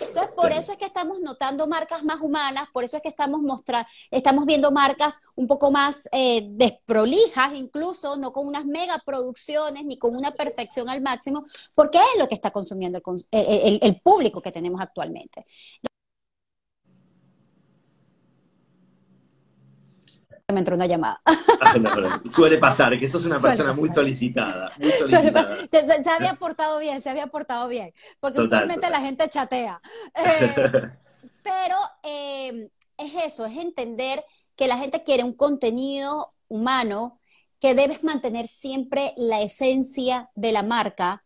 Entonces, por eso es que estamos notando marcas más humanas, por eso es que estamos mostrando, estamos viendo marcas un poco más eh, desprolijas, incluso, no con unas mega producciones ni con una perfección al máximo, porque es lo que está consumiendo el, el- el público que tenemos actualmente. Me entró una llamada. Ah, no, no. Suele pasar, que sos una Suele persona muy solicitada. Muy [LAUGHS] Se, solicitada. se- se había portado bien, se había portado bien, porque Total, usualmente total. la gente chatea. [LAUGHS] Eh, pero eh, es eso, es entender que la gente quiere un contenido humano, que debes mantener siempre la esencia de la marca,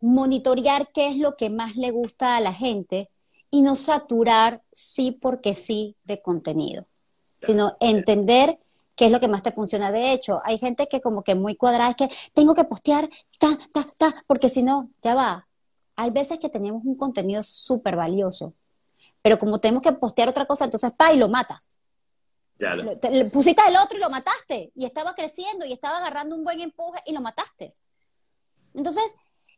monitorear qué es lo que más le gusta a la gente y no saturar sí porque sí de contenido, sino entender qué es lo que más te funciona. De hecho, hay gente que como que muy cuadrada es que tengo que postear, ta, ta, ta, porque si no, ya va. Hay veces que tenemos un contenido súper valioso, pero como tenemos que postear otra cosa, entonces pa y lo matas. Claro. Lo- te- le pusiste el otro y lo mataste, y estaba creciendo y estaba agarrando un buen empuje y lo mataste. Entonces,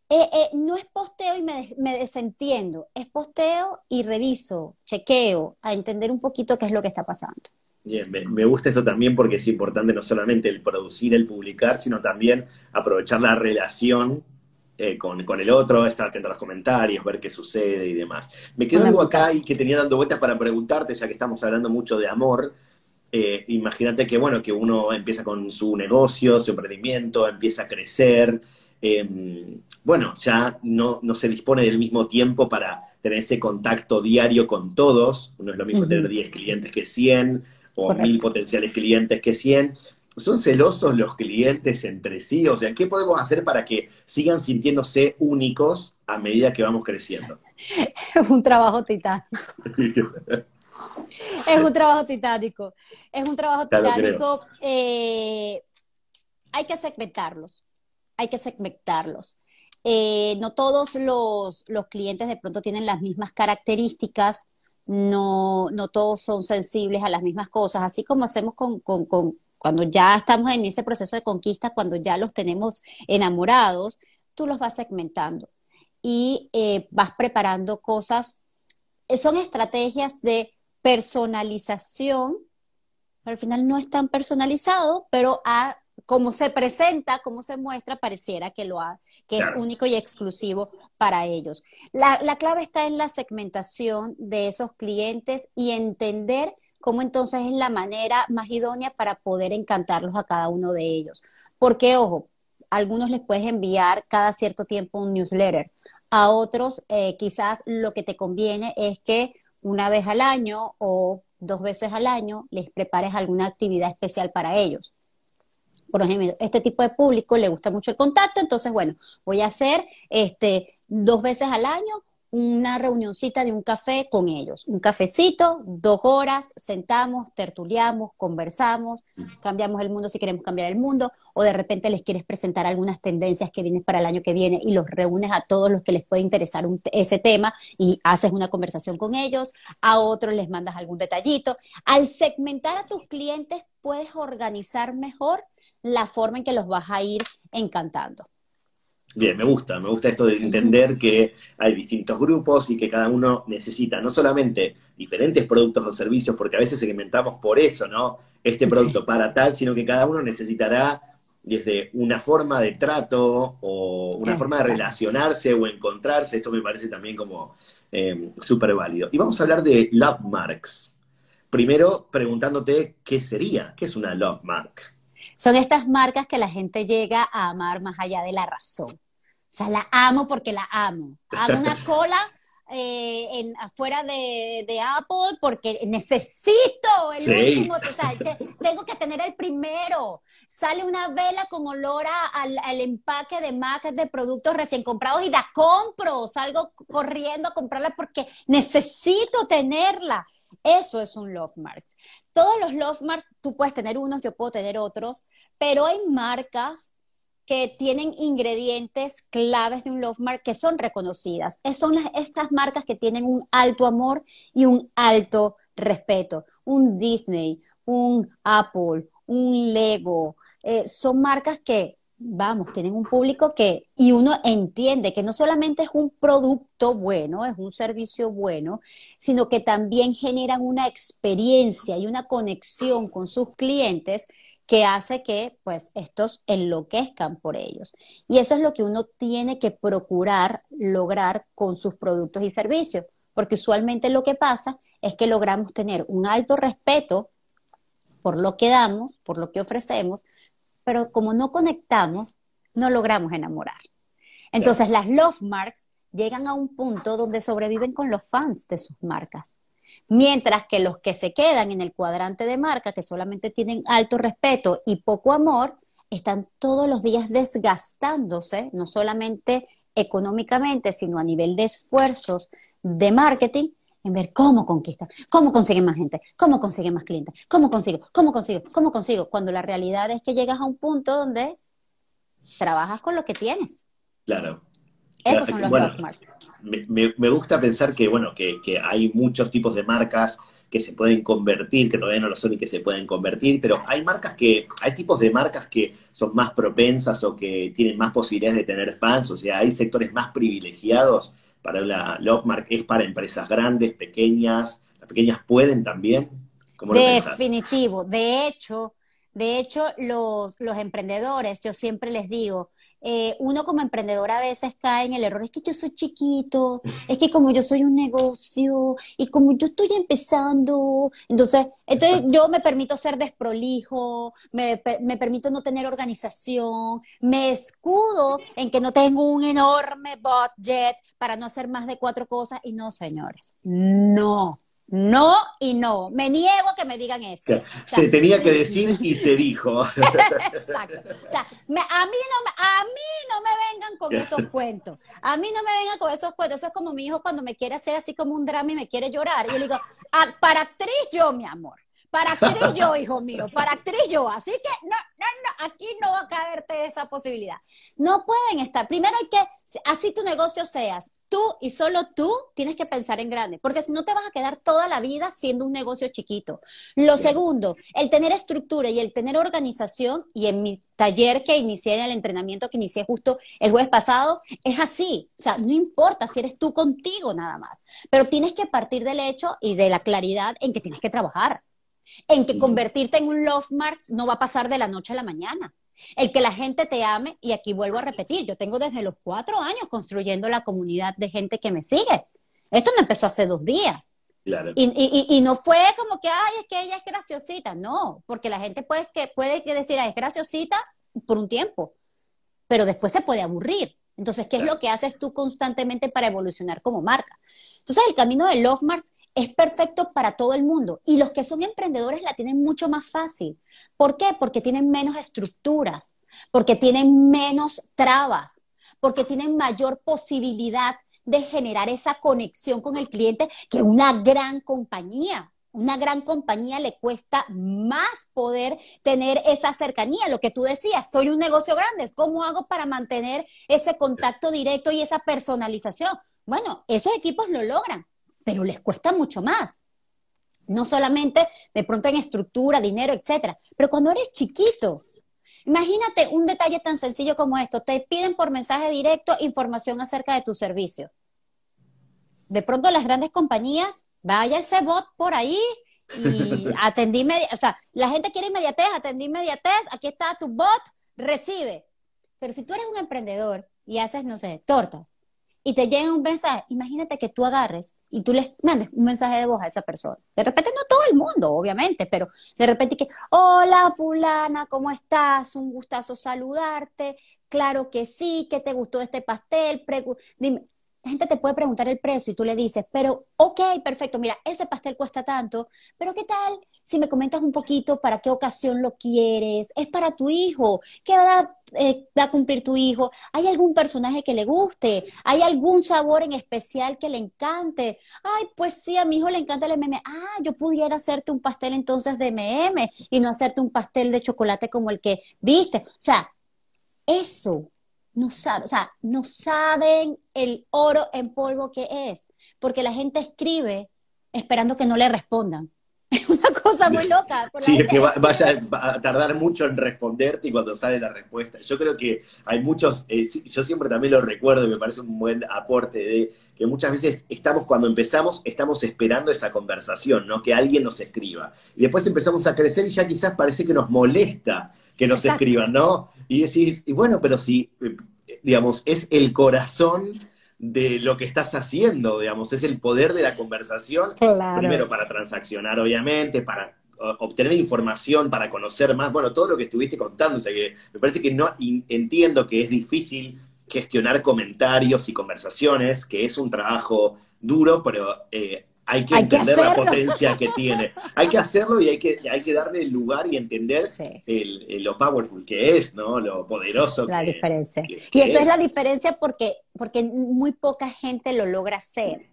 eh, eh, no es posteo y me, me desentiendo, es posteo y reviso, chequeo, a entender un poquito qué es lo que está pasando. Bien, me, me gusta esto también porque es importante no solamente el producir, el publicar, sino también aprovechar la relación eh, con, con el otro, estar atento a los comentarios, ver qué sucede y demás. Me quedó algo acá y que tenía dando vueltas para preguntarte, ya que estamos hablando mucho de amor. Eh, imagínate que, bueno, que uno empieza con su negocio, su emprendimiento, empieza a crecer. eh, bueno, ya no, no se dispone del mismo tiempo para tener ese contacto diario con todos. No es lo mismo tener 10 clientes que 100 o Correcto. mil potenciales clientes que 100. ¿Son celosos los clientes entre sí? O sea, ¿qué podemos hacer para que sigan sintiéndose únicos a medida que vamos creciendo? Es un trabajo titánico. Es un trabajo titánico. Es un trabajo titánico. Eh, hay que segmentarlos. Hay que segmentarlos. Eh, no todos los, los clientes de pronto tienen las mismas características, no, no todos son sensibles a las mismas cosas, así como hacemos con, con- con- cuando ya estamos en ese proceso de conquista, cuando ya los tenemos enamorados, tú los vas segmentando y eh, vas preparando cosas. Eh, Son estrategias de personalización, al final no es tan personalizado, pero a como se presenta, como se muestra, pareciera que lo ha, que es único y exclusivo para ellos. La, la clave está en la segmentación de esos clientes y entender cómo entonces es la manera más idónea para poder encantarlos a cada uno de ellos. Porque, ojo, a algunos les puedes enviar cada cierto tiempo un newsletter, a otros eh, quizás lo que te conviene es que una vez al año o dos veces al año les prepares alguna actividad especial para ellos. Por ejemplo, este tipo de público le gusta mucho el contacto, entonces, bueno, voy a hacer este, dos veces al año una reunioncita de un café con ellos. Un cafecito, dos horas, sentamos, tertuliamos, conversamos, cambiamos el mundo si queremos cambiar el mundo, o de repente les quieres presentar algunas tendencias que vienen para el año que viene y los reúnes a todos los que les puede interesar un- ese tema y haces una conversación con ellos, a otros les mandas algún detallito. Al segmentar a tus clientes, puedes organizar mejor la forma en que los vas a ir encantando. Bien, me gusta, me gusta esto de entender que hay distintos grupos y que cada uno necesita no solamente diferentes productos o servicios, porque a veces segmentamos por eso, ¿no? Este producto para tal, sino que cada uno necesitará desde una forma de trato o una forma de relacionarse o encontrarse. Esto me parece también como eh, súper válido. Y vamos a hablar de love marks. Primero, preguntándote qué sería, qué es una love mark. Son estas marcas que la gente llega a amar más allá de la razón. O sea, la amo porque la amo. Hago una [LAUGHS] cola eh, en, afuera de, Apple porque necesito el último, o sea, tengo que tener el primero. Sale una vela con olor al, al, empaque de Mac de productos recién comprados y la compro, salgo corriendo a comprarla porque necesito tenerla. Eso es un Love Marks. Todos los Love Marks, tú puedes tener unos, yo puedo tener otros, pero hay marcas que tienen ingredientes claves de un Love Mark que son reconocidas. son estas marcas que tienen un alto amor y un alto respeto. Un Disney, un Apple, un Lego. Eh, son marcas que, vamos, tienen un público que, y uno entiende que no solamente es un producto bueno, es un servicio bueno, sino que también generan una experiencia y una conexión con sus clientes que hace que pues estos enloquezcan por ellos. Y eso es lo que uno tiene que procurar lograr con sus productos y servicios, porque usualmente lo que pasa es que logramos tener un alto respeto por lo que damos, por lo que ofrecemos, pero como no conectamos, no logramos enamorar. Entonces las love marks llegan a un punto donde sobreviven con los fans de sus marcas. Mientras que los que se quedan en el cuadrante de marca, que solamente tienen alto respeto y poco amor, están todos los días desgastándose, no solamente económicamente, sino a nivel de esfuerzos de marketing, en ver cómo conquistan, cómo consiguen más gente, cómo consiguen más clientes, cómo consigo, cómo consigo, cómo consigo, cuando la realidad es que llegas a un punto donde trabajas con lo que tienes. Claro. Esos son los bueno, me, gusta pensar que, bueno, que, hay muchos tipos de marcas que se pueden convertir, que todavía no lo son y que se pueden convertir, pero hay marcas que, hay tipos de marcas que son más propensas o que tienen más posibilidades de tener fans, o sea, hay sectores más privilegiados para la Lockmark, es para empresas grandes, pequeñas, las pequeñas pueden también. Definitivo, de hecho, de hecho, los, los emprendedores, yo siempre les digo, eh, uno como emprendedor a veces cae en el error, es que yo soy chiquito, es que como yo soy un negocio y como yo estoy empezando, entonces, entonces yo me permito ser desprolijo, me, me permito no tener organización, me escudo en que no tengo un enorme budget para no hacer más de cuatro cosas y no, señores, no. No y no. Me niego a que me digan eso. se tenía que decir y se dijo. [LAUGHS] Exacto. O sea, a, mí no, a mí no me vengan con esos cuentos. A mí no me vengan con esos cuentos. Eso es como mi hijo cuando me quiere hacer así como un drama y me quiere llorar. Y yo le digo, ah, para actriz yo, mi amor. Para actriz yo, hijo mío, para actriz yo. Así que no, no, no, aquí no va a caerte esa posibilidad. No pueden estar. Primero hay que, así tu negocio seas, tú y solo tú tienes que pensar en grande, porque si no te vas a quedar toda la vida siendo un negocio chiquito. Lo segundo, el tener estructura y el tener organización, y en mi taller que inicié, en el entrenamiento que inicié justo el jueves pasado, es así. O sea, no importa si eres tú contigo nada más, pero tienes que partir del hecho y de la claridad en que tienes que trabajar en que convertirte en un love mark no va a pasar de la noche a la mañana. El que la gente te ame, y aquí vuelvo a repetir, yo tengo desde los cuatro años construyendo la comunidad de gente que me sigue. Esto no empezó hace dos días. Y, no fue como que, ay, es que ella es graciosita. No, porque la gente puede, que, puede decir, ay, es graciosita por un tiempo, pero después se puede aburrir. Entonces, ¿qué es lo que haces tú constantemente para evolucionar como marca? Entonces, el camino del Love Mark es perfecto para todo el mundo. Y los que son emprendedores la tienen mucho más fácil. ¿Por qué? Porque tienen menos estructuras, porque tienen menos trabas, porque tienen mayor posibilidad de generar esa conexión con el cliente que una gran compañía. Una gran compañía le cuesta más poder tener esa cercanía. Lo que tú decías, soy un negocio grande, ¿cómo hago para mantener ese contacto directo y esa personalización? Bueno, esos equipos lo logran, pero les cuesta mucho más. No solamente de pronto en estructura, dinero, etcétera, pero cuando eres chiquito, Imagínate un detalle tan sencillo como esto. Te piden por mensaje directo información acerca de tu servicio. De pronto las grandes compañías, vaya ese bot por ahí y [LAUGHS] atendí, o sea, la gente quiere inmediatez, atendí inmediatez, aquí está tu bot, recibe. Pero si tú eres un emprendedor y haces, no sé, tortas, y te llega un mensaje, imagínate que tú agarres y tú les mandes un mensaje de voz a esa persona. De repente no todo el mundo, obviamente, pero de repente que, hola fulana, ¿cómo estás? Un gustazo saludarte. Claro que sí, que te gustó este pastel. Dime, la gente te puede preguntar el precio y tú le dices, pero ok, perfecto, mira, ese pastel cuesta tanto, pero ¿qué tal si me comentas un poquito para qué ocasión lo quieres? ¿Es para tu hijo? ¿Qué va eh, a, cumplir tu hijo? ¿Hay algún personaje que le guste? ¿Hay algún sabor en especial que le encante? Ay, pues sí, a mi hijo le encanta el MM. Ah, yo pudiera hacerte un pastel entonces de MM y no hacerte un pastel de chocolate como el que viste. O sea, eso no saben, o sea, no saben el oro en polvo que es, porque la gente escribe esperando que no le respondan. [LAUGHS] Es una cosa muy loca. sí, es que vaya a tardar mucho en responderte y cuando sale la respuesta. Yo creo que hay muchos, eh, yo siempre también lo recuerdo y me parece un buen aporte de que muchas veces estamos, cuando empezamos, estamos esperando esa conversación, ¿no? Que alguien nos escriba. Y después empezamos a crecer y ya quizás parece que nos molesta que nos escriban, ¿no? Y decís, y bueno, pero si, digamos, es el corazón de lo que estás haciendo, digamos, es el poder de la conversación, primero para transaccionar, obviamente, para obtener información, para conocer más, bueno, todo lo que estuviste contando, o sea que me parece que no entiendo que es difícil gestionar comentarios y conversaciones, que es un trabajo duro, pero eh, hay que entender la potencia que tiene. Hay que hacerlo y hay que, hay que darle el lugar y entender el, lo powerful que es, ¿no? Lo poderoso. La diferencia. y eso es. la diferencia porque, porque muy poca gente lo logra hacer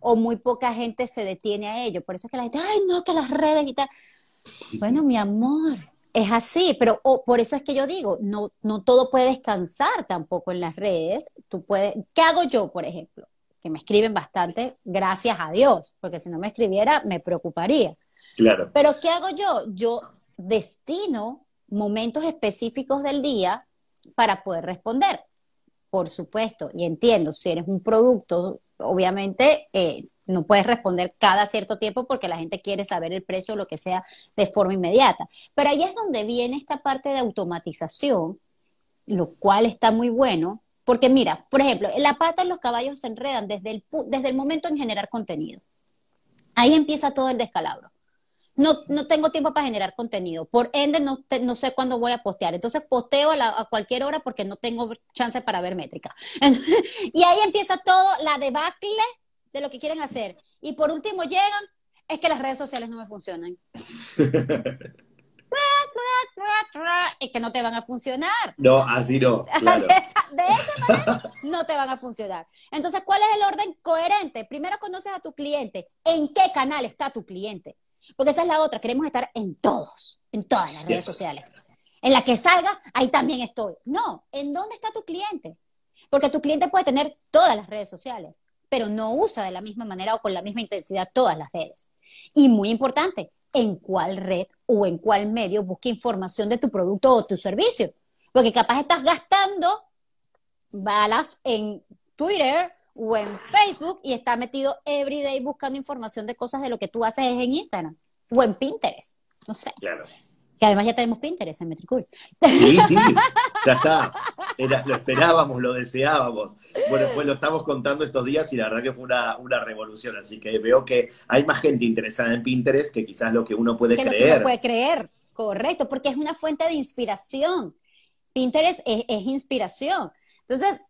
o muy poca gente se detiene a ello. Por eso es que la gente, ay, no, que las redes y tal. Bueno, mi amor, es así, pero por eso es que yo digo, no, no todo puede descansar tampoco en las redes. Tú puedes, ¿qué hago yo, por ejemplo? Que me escriben bastante, gracias a Dios, porque si no me escribiera me preocuparía. Claro. Pero ¿qué hago yo? Yo destino momentos específicos del día para poder responder. Por supuesto, y entiendo, si eres un producto, obviamente eh, no puedes responder cada cierto tiempo porque la gente quiere saber el precio o lo que sea de forma inmediata. Pero ahí es donde viene esta parte de automatización, lo cual está muy bueno, porque mira, por ejemplo, la pata en los caballos se enredan desde el, desde el momento en generar contenido. Ahí empieza todo el descalabro. No, no tengo tiempo para generar contenido. Por ende, no, no sé cuándo voy a postear. Entonces, posteo a, cualquier hora porque no tengo chance para ver métrica. [LAUGHS] y ahí empieza todo la debacle de lo que quieren hacer. Y por último llegan, es que las redes sociales no me funcionan. [LAUGHS] es que no te van a funcionar. No, así no. [LAUGHS] De, esa, manera no te van a funcionar. Entonces, ¿cuál es el orden coherente? Primero conoces a tu cliente. ¿En qué canal está tu cliente? Porque esa es la otra. Queremos estar en todos, en todas las redes sociales. En la que salga, ahí también estoy. No, ¿en dónde está tu cliente? Porque tu cliente puede tener todas las redes sociales, pero no usa de la misma manera o con la misma intensidad todas las redes. Y muy importante, en cuál red o en cuál medio busca información de tu producto o tu servicio. Porque capaz estás gastando balas en Twitter o en Facebook y está metido everyday buscando información de cosas de lo que tú haces en Instagram o en Pinterest. No sé. Claro que además ya tenemos Pinterest en Metricool. Sí, sí, ya está. lo esperábamos, lo deseábamos. Bueno, pues lo estamos contando estos días y la verdad que fue una, una revolución. Así que veo que hay más gente interesada en Pinterest que quizás lo que uno puede creer. Lo que uno puede creer, correcto, porque es una fuente de inspiración. Pinterest es, inspiración. Entonces,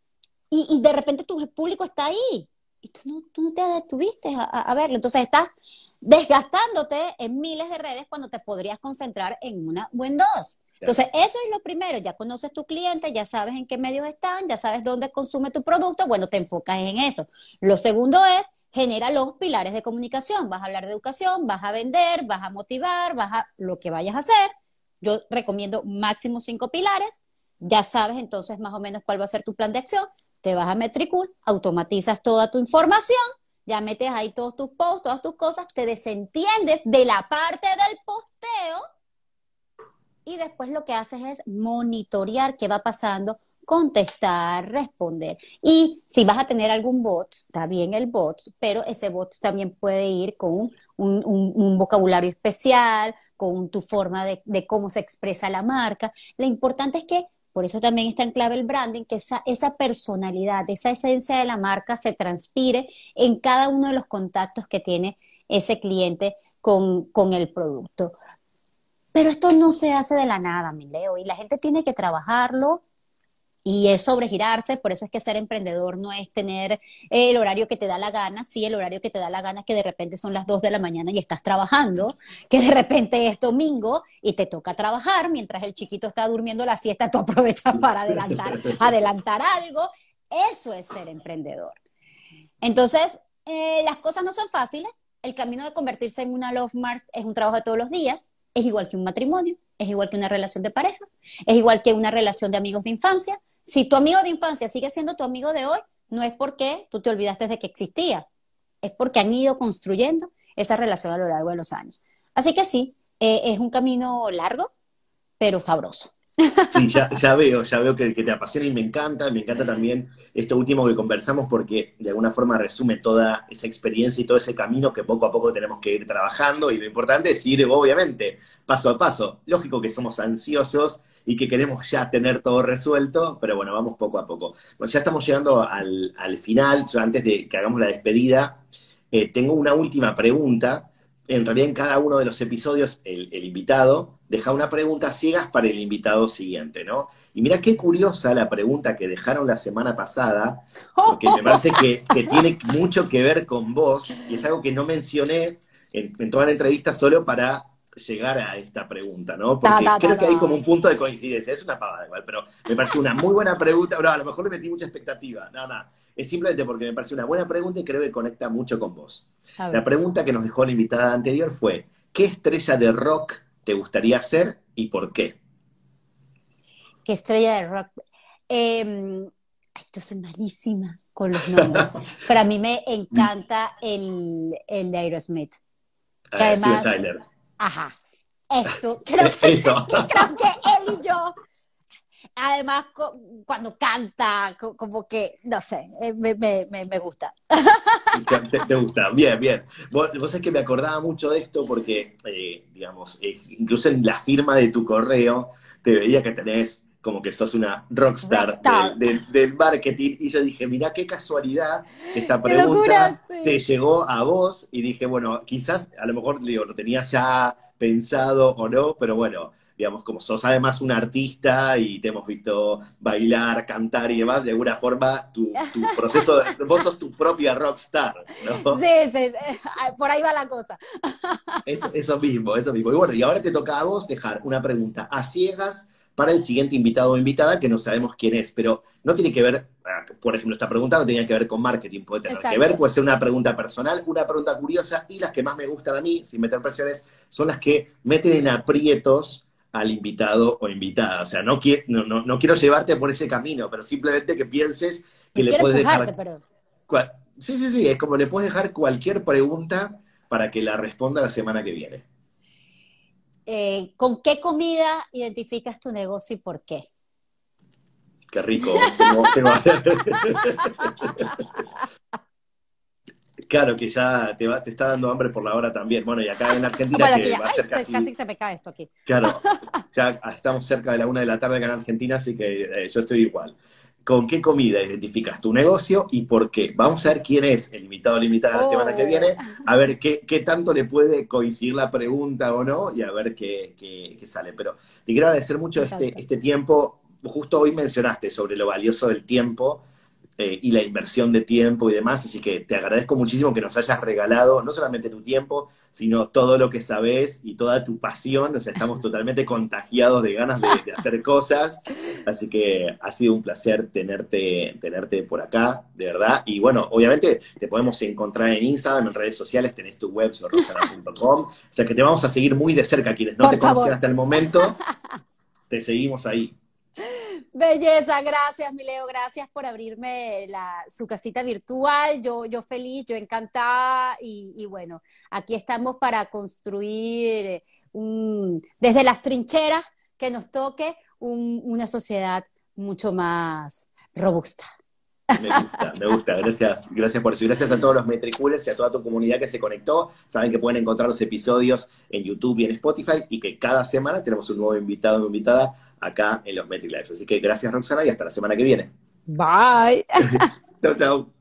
y, de repente tu público está ahí y tú no, tú no te detuviste a, a verlo. Entonces estás desgastándote en miles de redes cuando te podrías concentrar en una o en dos. Entonces, eso es lo primero, ya conoces tu cliente, ya sabes en qué medios están, ya sabes dónde consume tu producto, bueno, te enfocas en eso. Lo segundo es, genera los pilares de comunicación, vas a hablar de educación, vas a vender, vas a motivar, vas a lo que vayas a hacer. Yo recomiendo máximo cinco pilares, ya sabes entonces más o menos cuál va a ser tu plan de acción, te vas a Metricool, automatizas toda tu información ya metes ahí todos tus posts, todas tus cosas, te desentiendes de la parte del posteo y después lo que haces es monitorear qué va pasando, contestar, responder. Y si vas a tener algún bot, está bien el bot, pero ese bot también puede ir con un, vocabulario especial, con tu forma de, de, cómo se expresa la marca. Lo importante es que, por eso también está en clave el branding, que esa, personalidad, esa esencia de la marca se transpire en cada uno de los contactos que tiene ese cliente con, con el producto. Pero esto no se hace de la nada, mi Leo, y la gente tiene que trabajarlo y es sobregirarse, por eso es que ser emprendedor no es tener el horario que te da la gana, sí, el horario que te da la gana es que de repente son las 2 de la mañana y estás trabajando, que de repente es domingo y te toca trabajar mientras el chiquito está durmiendo la siesta, tú aprovechas para adelantar, adelantar algo, eso es ser emprendedor. Entonces, eh, las cosas no son fáciles, el camino de convertirse en una Love Mart es un trabajo de todos los días, es igual que un matrimonio, es igual que una relación de pareja, es igual que una relación de amigos de infancia. Si tu amigo de infancia sigue siendo tu amigo de hoy, no es porque tú te olvidaste de que existía, es porque han ido construyendo esa relación a lo largo de los años. Así que sí, eh, es un camino largo, pero sabroso. Sí, ya, veo, ya veo que, te apasiona y me encanta, me encanta también esto último que conversamos porque de alguna forma resume toda esa experiencia y todo ese camino que poco a poco tenemos que ir trabajando y lo importante es ir, obviamente, paso a paso. Lógico que somos ansiosos y que queremos ya tener todo resuelto, pero bueno, vamos poco a poco. Bueno, ya estamos llegando al, final, yo antes de que hagamos la despedida, eh, tengo una última pregunta en realidad en cada uno de los episodios el, invitado deja una pregunta ciegas para el invitado siguiente, ¿no? Y mira qué curiosa la pregunta que dejaron la semana pasada, porque me parece que, tiene mucho que ver con vos, y es algo que no mencioné en, en toda la entrevista solo para llegar a esta pregunta, ¿no? Porque creo que hay como un punto de coincidencia. Es una pavada igual, pero me parece una muy buena pregunta. a lo mejor le metí mucha expectativa. No, no. Es simplemente porque me parece una buena pregunta y creo que conecta mucho con vos. La pregunta que nos dejó la invitada anterior fue, ¿qué estrella de rock te gustaría ser y por qué? ¿Qué estrella de rock? Eh, ay, yo soy malísima con los nombres, [LAUGHS] pero a mí me encanta el, el de Aerosmith. Que ah, además, ajá, esto, [LAUGHS] creo que, [LAUGHS] creo que él y yo además cuando canta, como que, no sé, eh, me, me, me gusta. [LAUGHS] Te, gusta, bien, bien. Vos, vos que me acordaba mucho de esto porque, eh, digamos, eh, incluso en la firma de tu correo te veía que tenés como que sos una rockstar, Del, marketing. Y yo dije, mira qué casualidad esta [LAUGHS] pregunta te llegó a vos. Y dije, bueno, quizás a lo mejor digo, lo tenías ya pensado o no, pero bueno, digamos, como sos además un artista y te hemos visto bailar, cantar y demás, de alguna forma tu, [LAUGHS] proceso, vos sos tu propia rockstar, ¿no? Sí, sí, por ahí va la cosa. Eso, eso mismo, eso mismo. Y bueno, y ahora te toca a vos dejar una pregunta a ciegas para el siguiente invitado o invitada que no sabemos quién es, pero no tiene que ver, ah, por ejemplo, esta pregunta no tenía que ver con marketing, puede tener que ver, puede ser una pregunta personal, una pregunta curiosa, y las que más me gustan a mí, sin meter presiones, son las que meten en aprietos al invitado o invitada. O sea, no, no, no, quiero llevarte por ese camino, pero simplemente que pienses que le puedes dejar... Sí, sí, sí, es como le puedes dejar cualquier pregunta para que la responda la semana que viene. Eh, ¿Con qué comida identificas tu negocio y por qué? Qué rico. [LAUGHS] Claro, que ya te, va, te está dando hambre por la hora también. Bueno, y acá en Argentina va a ser casi... casi se me cae esto aquí. Claro, [LAUGHS] ya estamos cerca de la una de la tarde acá en Argentina, así que eh, yo estoy igual. ¿Con qué comida identificas tu negocio y por qué? Vamos a ver quién es el invitado o la invitada la semana que viene, oh. a ver qué, qué, tanto le puede coincidir la pregunta o no, y a ver qué, qué, qué sale. Pero te quiero agradecer mucho este, este tiempo. Justo hoy mencionaste sobre lo valioso del tiempo eh, y la inversión de tiempo y demás. Así que te agradezco muchísimo que nos hayas regalado no solamente tu tiempo, sino todo lo que sabes y toda tu pasión. O sea, estamos [LAUGHS] totalmente contagiados de ganas de, hacer cosas. Así que ha sido un placer tenerte, tenerte por acá, de verdad. Y bueno, obviamente te podemos encontrar en Instagram, en redes sociales, tenés tu web, rosana.com. O sea que te vamos a seguir muy de cerca quienes no te conocen hasta el momento. Te seguimos ahí. Belleza, gracias, mi Leo, gracias por abrirme su casita virtual. Yo, yo feliz, yo encantada y, bueno, aquí estamos para construir desde las trincheras que nos toque una sociedad mucho más robusta. Me gusta, me gusta. Gracias, gracias por eso. Y gracias a todos los Metricoolers y a toda tu comunidad que se conectó. Saben que pueden encontrar los episodios en YouTube y en Spotify y que cada semana tenemos un nuevo invitado o invitada acá en los Metric Lives. Así que gracias, Roxana, y hasta la semana que viene. Bye. [LAUGHS] chao, chao.